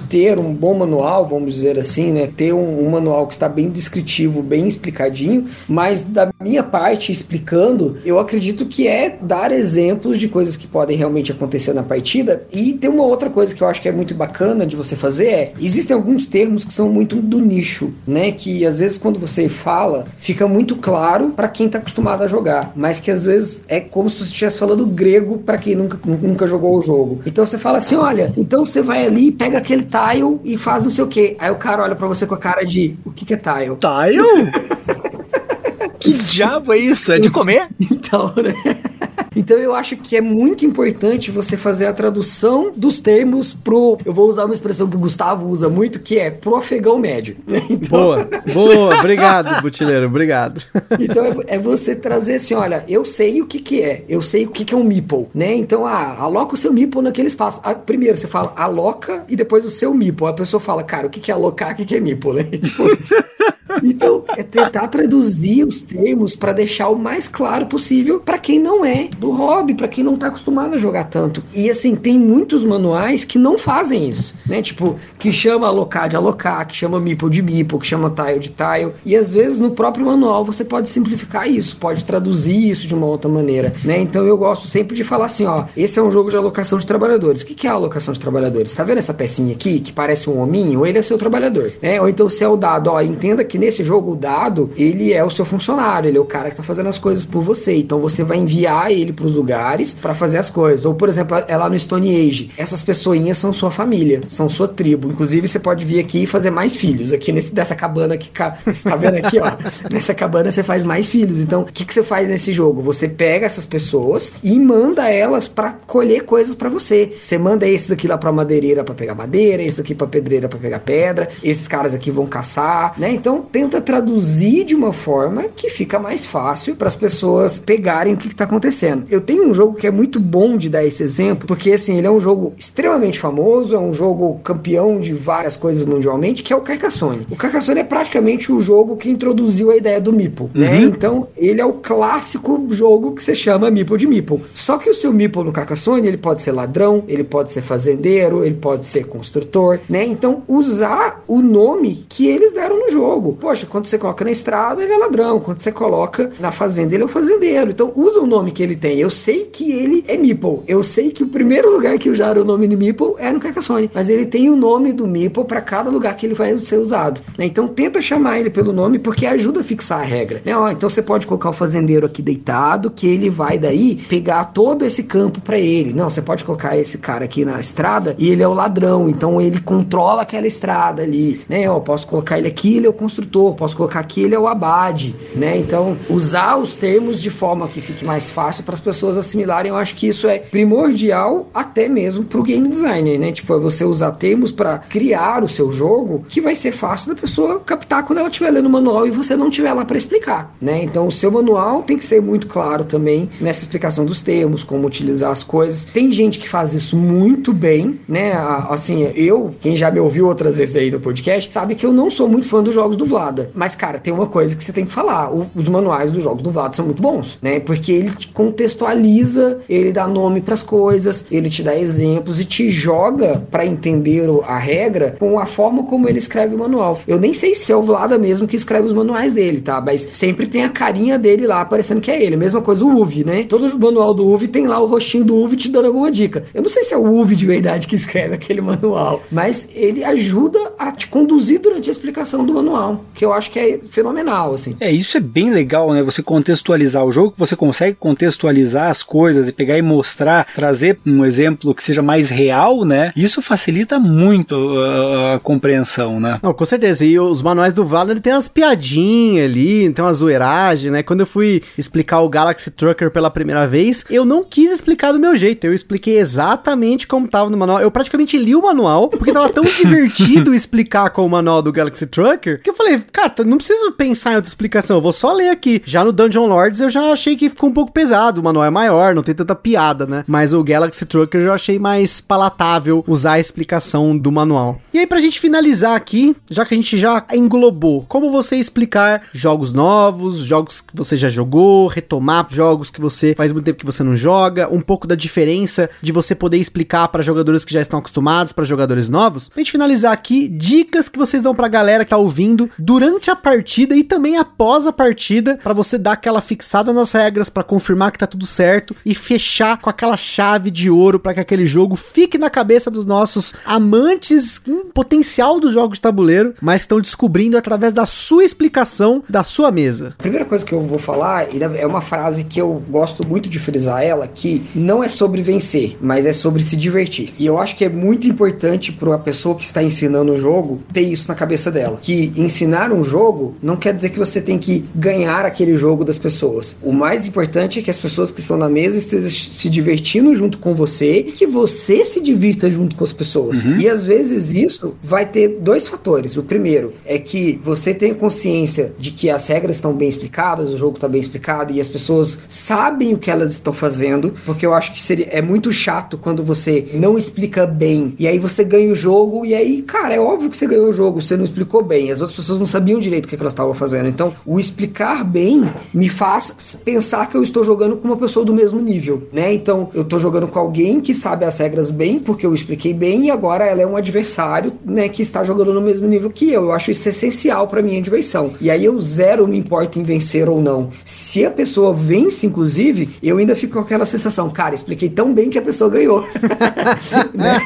Speaker 2: ter um bom manual, vamos dizer assim, né? Ter um, um manual que está bem descritivo, bem explicadinho. Mas da minha parte, explicando, eu acredito que é dar exemplos de coisas que podem realmente acontecer na partida. E tem uma outra coisa que eu acho que é muito bacana de você fazer é existem alguns termos que são muito do nicho, né? Que às vezes quando você fala, fica muito claro para quem tá acostumado a jogar, mas que às vezes é como se você estivesse falando grego para quem nunca, nunca jogou o jogo. Então você fala assim: olha, então você vai ali, pega aquele tile e faz não sei o que. Aí o cara olha para você com a cara de: o que, que é tile?
Speaker 3: Tile? que diabo é isso? É de comer?
Speaker 2: então, né? Então eu acho que é muito importante você fazer a tradução dos termos pro. Eu vou usar uma expressão que o Gustavo usa muito, que é pro afegão médio. Né?
Speaker 1: Então... Boa, boa, obrigado, Butileiro, obrigado.
Speaker 2: Então é, é, você trazer assim: olha, eu sei o que, que é, eu sei o que, que é um meeple, né? Então, ah, aloca o seu meeple naquele espaço. Ah, primeiro você fala aloca e depois o seu meeple. A pessoa fala, cara, o que, que é alocar, o que, que é meeple, né? Tipo, então, é tentar traduzir os termos para deixar o mais claro possível para quem não é do hobby, para quem não tá acostumado a jogar tanto. E assim, tem muitos manuais que não fazem isso, né? Tipo, que chama alocar de alocar, que chama meeple de meeple, que chama tile de tile. E às vezes no próprio manual você pode simplificar isso, pode traduzir isso de uma outra maneira, né? Então eu gosto sempre de falar assim, ó, esse é um jogo de alocação de trabalhadores. O que é alocação de trabalhadores? Tá vendo essa pecinha aqui que parece um hominho? Ele é seu trabalhador, né? Ou então se é o dado, ó, entenda que nesse jogo o dado, ele é o seu funcionário, ele é o cara que tá fazendo as coisas por você. Então você vai enviar ele para os lugares para fazer as coisas. Ou por exemplo, é lá no Stone Age. Essas pessoinhas são sua família, são sua tribo. Inclusive você pode vir aqui e fazer mais filhos. Aqui nesse dessa cabana que você tá vendo aqui, ó. nessa cabana você faz mais filhos. Então, o que que você faz nesse jogo? Você pega essas pessoas e manda elas para colher coisas para você. Você manda esses aqui lá para madeireira para pegar madeira, esses aqui para pedreira para pegar pedra, esses caras aqui vão caçar, né? Então, tenta traduzir de uma forma que fica mais fácil para as pessoas pegarem o que está acontecendo. Eu tenho um jogo que é muito bom de dar esse exemplo, porque assim, ele é um jogo extremamente famoso, é um jogo campeão de várias coisas mundialmente, que é o Carcassonne. O Carcassonne é praticamente o jogo que introduziu a ideia do Meeple, né? uhum. Então, ele é o clássico jogo que você chama Meeple de Meeple. Só que o seu Meeple no Carcassonne, ele pode ser ladrão, ele pode ser fazendeiro, ele pode ser construtor, né? Então, usar o nome que eles deram no jogo. Poxa, quando você coloca na estrada, ele é ladrão. Quando você coloca na fazenda, ele é o fazendeiro. Então usa o nome que ele tem. Eu sei que ele é Meeple. Eu sei que o primeiro lugar que usaram o nome de Meeple é no Carcassonne. Mas ele tem o nome do Meeple para cada lugar que ele vai ser usado. Né? Então tenta chamar ele pelo nome porque ajuda a fixar a regra. Né? Ó, então você pode colocar o fazendeiro aqui deitado, que ele vai daí pegar todo esse campo para ele. Não, você pode colocar esse cara aqui na estrada e ele é o ladrão. Então ele controla aquela estrada ali. Né? Eu posso colocar ele aqui, ele é o construtor. Posso colocar aqui, ele é o abade, né? Então, usar os termos de forma que fique mais fácil para as pessoas assimilarem, eu acho que isso é primordial até mesmo para o game designer, né? Tipo, é você usar termos para criar o seu jogo que vai ser fácil da pessoa captar quando ela estiver lendo o manual e você não tiver lá para explicar, né? Então, o seu manual tem que ser muito claro também nessa explicação dos termos, como utilizar as coisas. Tem gente que faz isso muito bem, né? Assim, eu, quem já me ouviu outras vezes aí no podcast, sabe que eu não sou muito fã dos jogos do Mas, cara, tem uma coisa que você tem que falar. O, os manuais dos jogos do Vlad são muito bons, né? Porque ele te contextualiza, ele dá nome para as coisas, ele te dá exemplos e te joga para entender a regra com a forma como ele escreve o manual. Eu nem sei se é o Vlada mesmo que escreve os manuais dele, tá? Mas sempre tem a carinha dele lá aparecendo que é ele. Mesma coisa o UV, né? Todo o manual do UV tem lá o rostinho do UV te dando alguma dica. Eu não sei se é o UV de verdade que escreve aquele manual, mas ele ajuda a te conduzir durante a explicação do manual, que eu acho que é fenomenal, assim.
Speaker 3: É, isso é bem legal, né? Você contextualizar o jogo, você consegue contextualizar as coisas e pegar e mostrar, trazer um exemplo que seja mais real, né? Isso facilita muito a, a compreensão, né?
Speaker 1: Não, com certeza. E os manuais do Valor tem umas piadinhas ali, tem uma zoeiragem, né? Quando eu fui explicar o Galaxy Trucker pela primeira vez, eu não quis explicar do meu jeito. Eu expliquei exatamente como tava no manual. Eu praticamente li o manual, porque tava tão divertido explicar com o manual do Galaxy Trucker, que eu falei, cara, não preciso preciso pensar em outra explicação, eu vou só ler aqui. Já no Dungeon Lords eu já achei que ficou um pouco pesado, o manual é maior, não tem tanta piada, né? Mas o Galaxy Trucker eu já achei mais palatável usar a explicação do manual. E aí pra gente finalizar aqui, já que a gente já englobou, como você explicar jogos novos, jogos que você já jogou, retomar jogos que você faz muito tempo que você não joga, um pouco da diferença de você poder explicar para jogadores que já estão acostumados, para jogadores novos. Pra gente finalizar aqui, dicas que vocês dão pra galera que tá ouvindo durante a partida e também após a partida, para você dar aquela fixada nas regras, para confirmar que tá tudo certo e fechar com aquela chave de ouro para que aquele jogo fique na cabeça dos nossos amantes com potencial dos jogos de tabuleiro, mas estão descobrindo através da sua explicação da sua mesa.
Speaker 2: A primeira coisa que eu vou falar é uma frase que eu gosto muito de frisar ela, que não é sobre vencer, mas é sobre se divertir. E eu acho que é muito importante para a pessoa que está ensinando o jogo ter isso na cabeça dela, que ensinar um jogo não quer dizer que você tem que ganhar aquele jogo das pessoas. O mais importante é que as pessoas que estão na mesa estejam se divertindo junto com você e que você se divirta junto com as pessoas. Uhum. E às vezes isso vai ter dois fatores. O primeiro é que você tenha consciência de que as regras estão bem explicadas, o jogo está bem explicado e as pessoas sabem o que elas estão fazendo, porque eu acho que seria é muito chato quando você não explica bem e aí você ganha o jogo e aí, cara, é óbvio que você ganhou o jogo, você não explicou bem, as outras pessoas não sabiam direito o que, que elas estavam fazendo. Então, o explicar bem me faz pensar que eu estou jogando com uma pessoa do mesmo nível, né? Então, eu estou jogando com alguém que sabe as regras bem, porque eu expliquei bem e agora ela é um adversário, né, que está jogando no mesmo nível que eu. Eu acho isso essencial para minha diversão. E aí eu zero me importa em vencer ou não. Se a pessoa vence, inclusive, eu ainda fico com aquela sensação, cara, expliquei tão bem que a pessoa ganhou. né?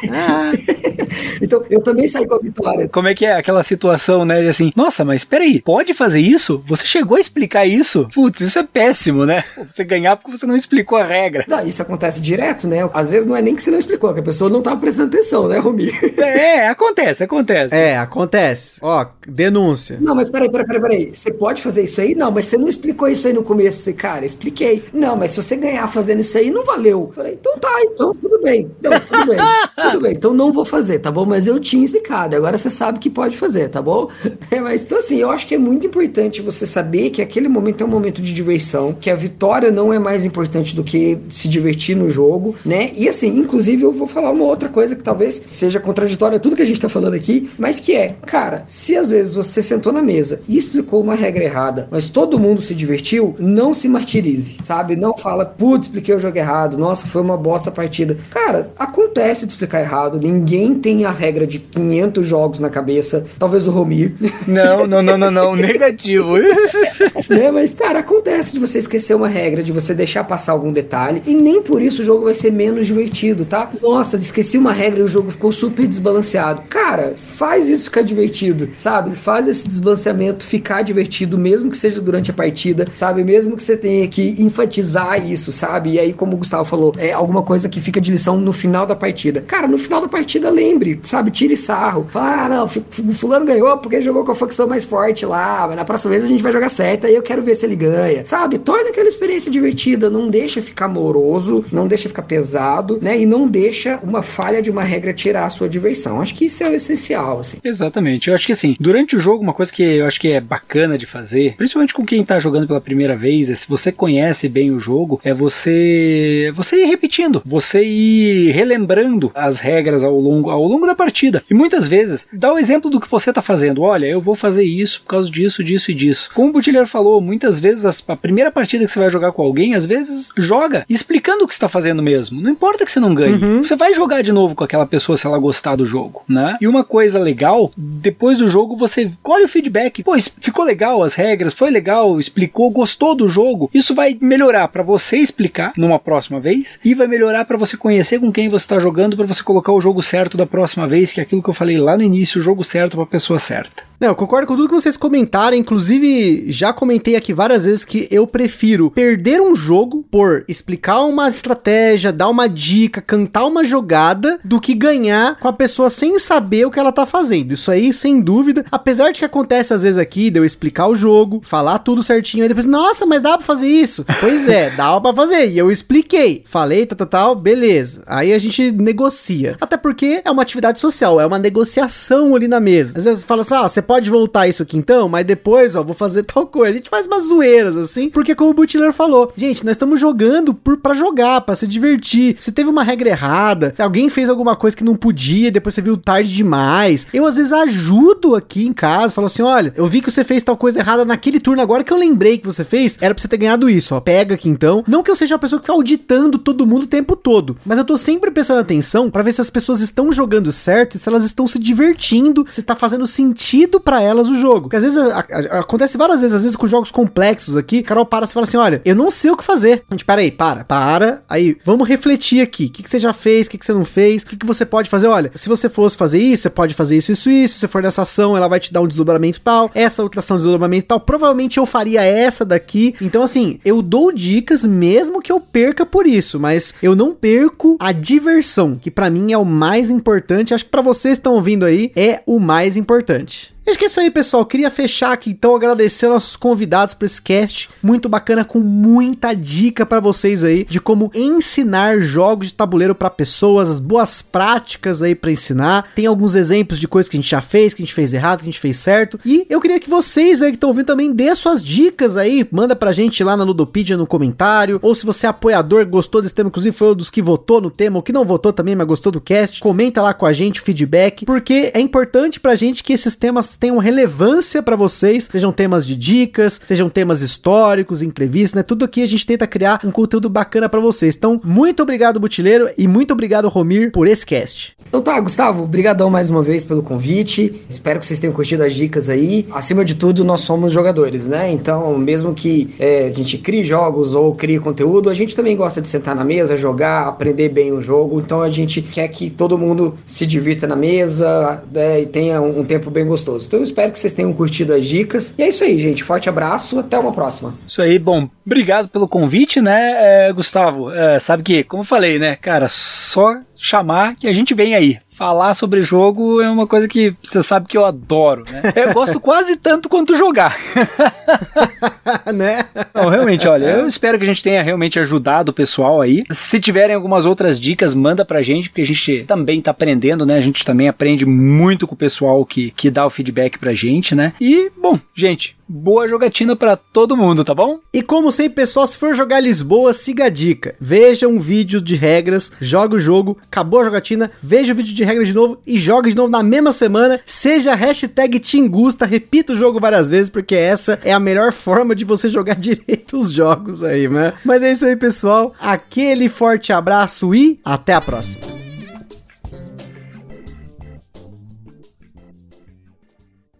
Speaker 2: então, eu também saí com a vitória.
Speaker 3: Como é que é aquela situação, né? De assim, nossa, mas peraí, pode fazer isso? Você chegou a explicar isso? Putz, isso é péssimo, né? Você ganhar porque você não explicou a regra.
Speaker 2: Não, isso acontece direto, né? Às vezes não é nem que você não explicou, é que a pessoa não tava prestando atenção, né, Romir?
Speaker 3: É, acontece, acontece.
Speaker 1: É, acontece. Ó, denúncia.
Speaker 2: Não, mas peraí, peraí, peraí, peraí. Você pode fazer isso aí? Não, mas você não explicou isso aí no começo. Você, cara, expliquei. Não, mas se você ganhar fazendo isso aí, não valeu. Falei, então tá, então tudo bem. Não, tudo bem. tudo bem. Então não vou fazer, tá bom? Mas eu tinha explicado. Agora você sabe que pode fazer, tá bom? É, mas então assim, eu acho que é muito importante você saber que aquele momento é um momento de diversão, que a vitória não é mais importante do que se divertir no jogo, né? E assim, inclusive eu vou falar uma outra coisa que talvez seja contraditória a tudo que a gente tá falando aqui, mas que é, cara, se às vezes você sentou na mesa e explicou uma regra errada, mas todo mundo se divertiu, não se martirize, sabe? Não fala, putz, expliquei o jogo errado, nossa, foi uma bosta a partida. Cara, acontece de explicar errado, ninguém tem a regra de 500 jogos na cabeça, talvez o Romir.
Speaker 3: Não, não, não, não, não, negativo.
Speaker 2: né? Mas, cara, acontece de você esquecer uma regra, de você deixar passar algum detalhe, e nem por isso o jogo vai ser menos divertido, tá? Nossa, esqueci uma regra e o jogo ficou super desbalanceado. Cara, faz isso ficar divertido, sabe? Faz esse desbalanceamento ficar divertido, mesmo que seja durante a partida, sabe? Mesmo que você tenha que enfatizar isso, sabe? E aí, como o Gustavo falou, é alguma coisa que fica de lição no final da partida. Cara, no final da partida, lembre, sabe? Tire sarro. Fala, ah, não, fulano ganhou porque jogou com a facção mais forte lá, mas na próxima vez a gente vai jogar certo, aí eu quero ver se ele ganha, sabe? Torna aquela experiência divertida, não deixa ficar moroso, não deixa ficar pesado, né? E não deixa uma falha de uma regra tirar a sua diversão. Acho que isso é o essencial, assim.
Speaker 3: Exatamente. Eu acho que assim, durante o jogo, uma coisa que eu acho que é bacana de fazer, principalmente com quem tá jogando pela primeira vez, é se você conhece bem o jogo, é você você ir repetindo, você ir relembrando as regras ao longo ao longo da partida. E muitas vezes dá o exemplo do que você tá fazendo. Olha, eu vou fazer isso por causa disso, disso e disso. Como o Butilheiro falou, muitas vezes a primeira partida que você vai jogar com alguém, às vezes joga explicando o que está fazendo mesmo. Não importa que você não ganhe. Uhum. Você vai jogar de novo com aquela pessoa se ela gostar do jogo, né? E uma coisa legal, depois do jogo você colhe o feedback. Pô, ficou legal as regras, foi legal, explicou, gostou do jogo. Isso vai melhorar para você explicar numa próxima vez e vai melhorar para você conhecer com quem você está jogando para você colocar o jogo certo da próxima vez, que é aquilo que eu falei lá no início, o jogo certo para a pessoa certa.
Speaker 1: Não, eu concordo com tudo que vocês comentaram. Inclusive, já comentei aqui várias vezes que eu prefiro perder um jogo por explicar uma estratégia, dar uma dica, cantar uma jogada, do que ganhar com a pessoa sem saber o que ela tá fazendo. Isso aí, sem dúvida. Apesar de que acontece às vezes aqui, de eu explicar o jogo, falar tudo certinho, aí depois, nossa, mas dá pra fazer isso? pois é, dá pra fazer. E eu expliquei. Falei, tal, tal, tal, beleza. Aí a gente negocia. Até porque é uma atividade social, é uma negociação ali na mesa. Às vezes fala assim, ah, você pode voltar isso aqui então, mas depois, ó, vou fazer tal coisa. A gente faz umas zoeiras assim, porque como o Butler falou, gente, nós estamos jogando por para jogar, para se divertir. Se teve uma regra errada, se alguém fez alguma coisa que não podia, depois você viu tarde demais. Eu às vezes ajudo aqui em casa, falo assim, olha, eu vi que você fez tal coisa errada naquele turno agora que eu lembrei que você fez, era para você ter ganhado isso, ó. Pega aqui então. Não que eu seja a pessoa que fica auditando todo mundo o tempo todo, mas eu tô sempre prestando atenção para ver se as pessoas estão jogando certo e se elas estão se divertindo, se tá fazendo sentido para elas o jogo. Porque às vezes a, a, acontece várias vezes, às vezes com jogos complexos aqui, Carol para e fala assim: olha, eu não sei o que fazer. A gente, peraí, para, para. Aí, vamos refletir aqui. O que, que você já fez, o que, que você não fez, o que, que você pode fazer? Olha, se você fosse fazer isso, você pode fazer isso, isso, isso. Se for nessa ação, ela vai te dar um desdobramento tal. Essa outra ação, desdobramento tal. Provavelmente eu faria essa daqui. Então, assim, eu dou dicas mesmo que eu perca por isso, mas eu não perco a diversão, que para mim é o mais importante. Acho que para vocês que estão ouvindo aí, é o mais importante. Acho que é isso aí, pessoal. Queria fechar aqui então agradecer nossos convidados para esse cast muito bacana com muita dica para vocês aí de como ensinar jogos de tabuleiro para pessoas, as boas práticas aí para ensinar. Tem alguns exemplos de coisas que a gente já fez, que a gente fez errado, que a gente fez certo. E eu queria que vocês aí que estão ouvindo também dê suas dicas aí, manda pra gente lá na Ludopedia no comentário, ou se você é apoiador, gostou desse tema, inclusive foi um dos que votou no tema, ou que não votou também, mas gostou do cast, comenta lá com a gente o feedback, porque é importante pra gente que esses temas tenham relevância para vocês, sejam temas de dicas, sejam temas históricos, entrevistas, né? Tudo aqui a gente tenta criar um conteúdo bacana para vocês. Então, muito obrigado, Butileiro, e muito obrigado, Romir, por esse cast.
Speaker 2: Então tá, Gustavo, brigadão mais uma vez pelo convite. Espero que vocês tenham curtido as dicas aí. Acima de tudo, nós somos jogadores, né? Então, mesmo que é, a gente crie jogos ou crie conteúdo, a gente também gosta de sentar na mesa, jogar, aprender bem o jogo. Então, a gente quer que todo mundo se divirta na mesa né, e tenha um, um tempo bem gostoso. Então, eu espero que vocês tenham curtido as dicas. E é isso aí, gente. Forte abraço, até uma próxima.
Speaker 3: Isso aí, bom, obrigado pelo convite, né, é, Gustavo? É, sabe que, como eu falei, né, cara, só chamar que a gente vem aí. Falar sobre jogo é uma coisa que você sabe que eu adoro, né? Eu gosto quase tanto quanto jogar. né? Não, realmente, olha, eu espero que a gente tenha realmente ajudado o pessoal aí. Se tiverem algumas outras dicas, manda pra gente, porque a gente também tá aprendendo, né? A gente também aprende muito com o pessoal que, que dá o feedback pra gente, né? E, bom, gente, boa jogatina para todo mundo, tá bom?
Speaker 1: E como sempre, pessoal, se for jogar Lisboa, siga a dica. Veja um vídeo de regras, joga o jogo, acabou a jogatina, veja o vídeo de regras de novo e joga de novo na mesma semana. Seja hashtag Tingusta, repita o jogo várias vezes, porque essa é a melhor forma de você jogar direito os jogos aí, né? Mas é isso aí, pessoal. Aquele forte abraço e até a próxima.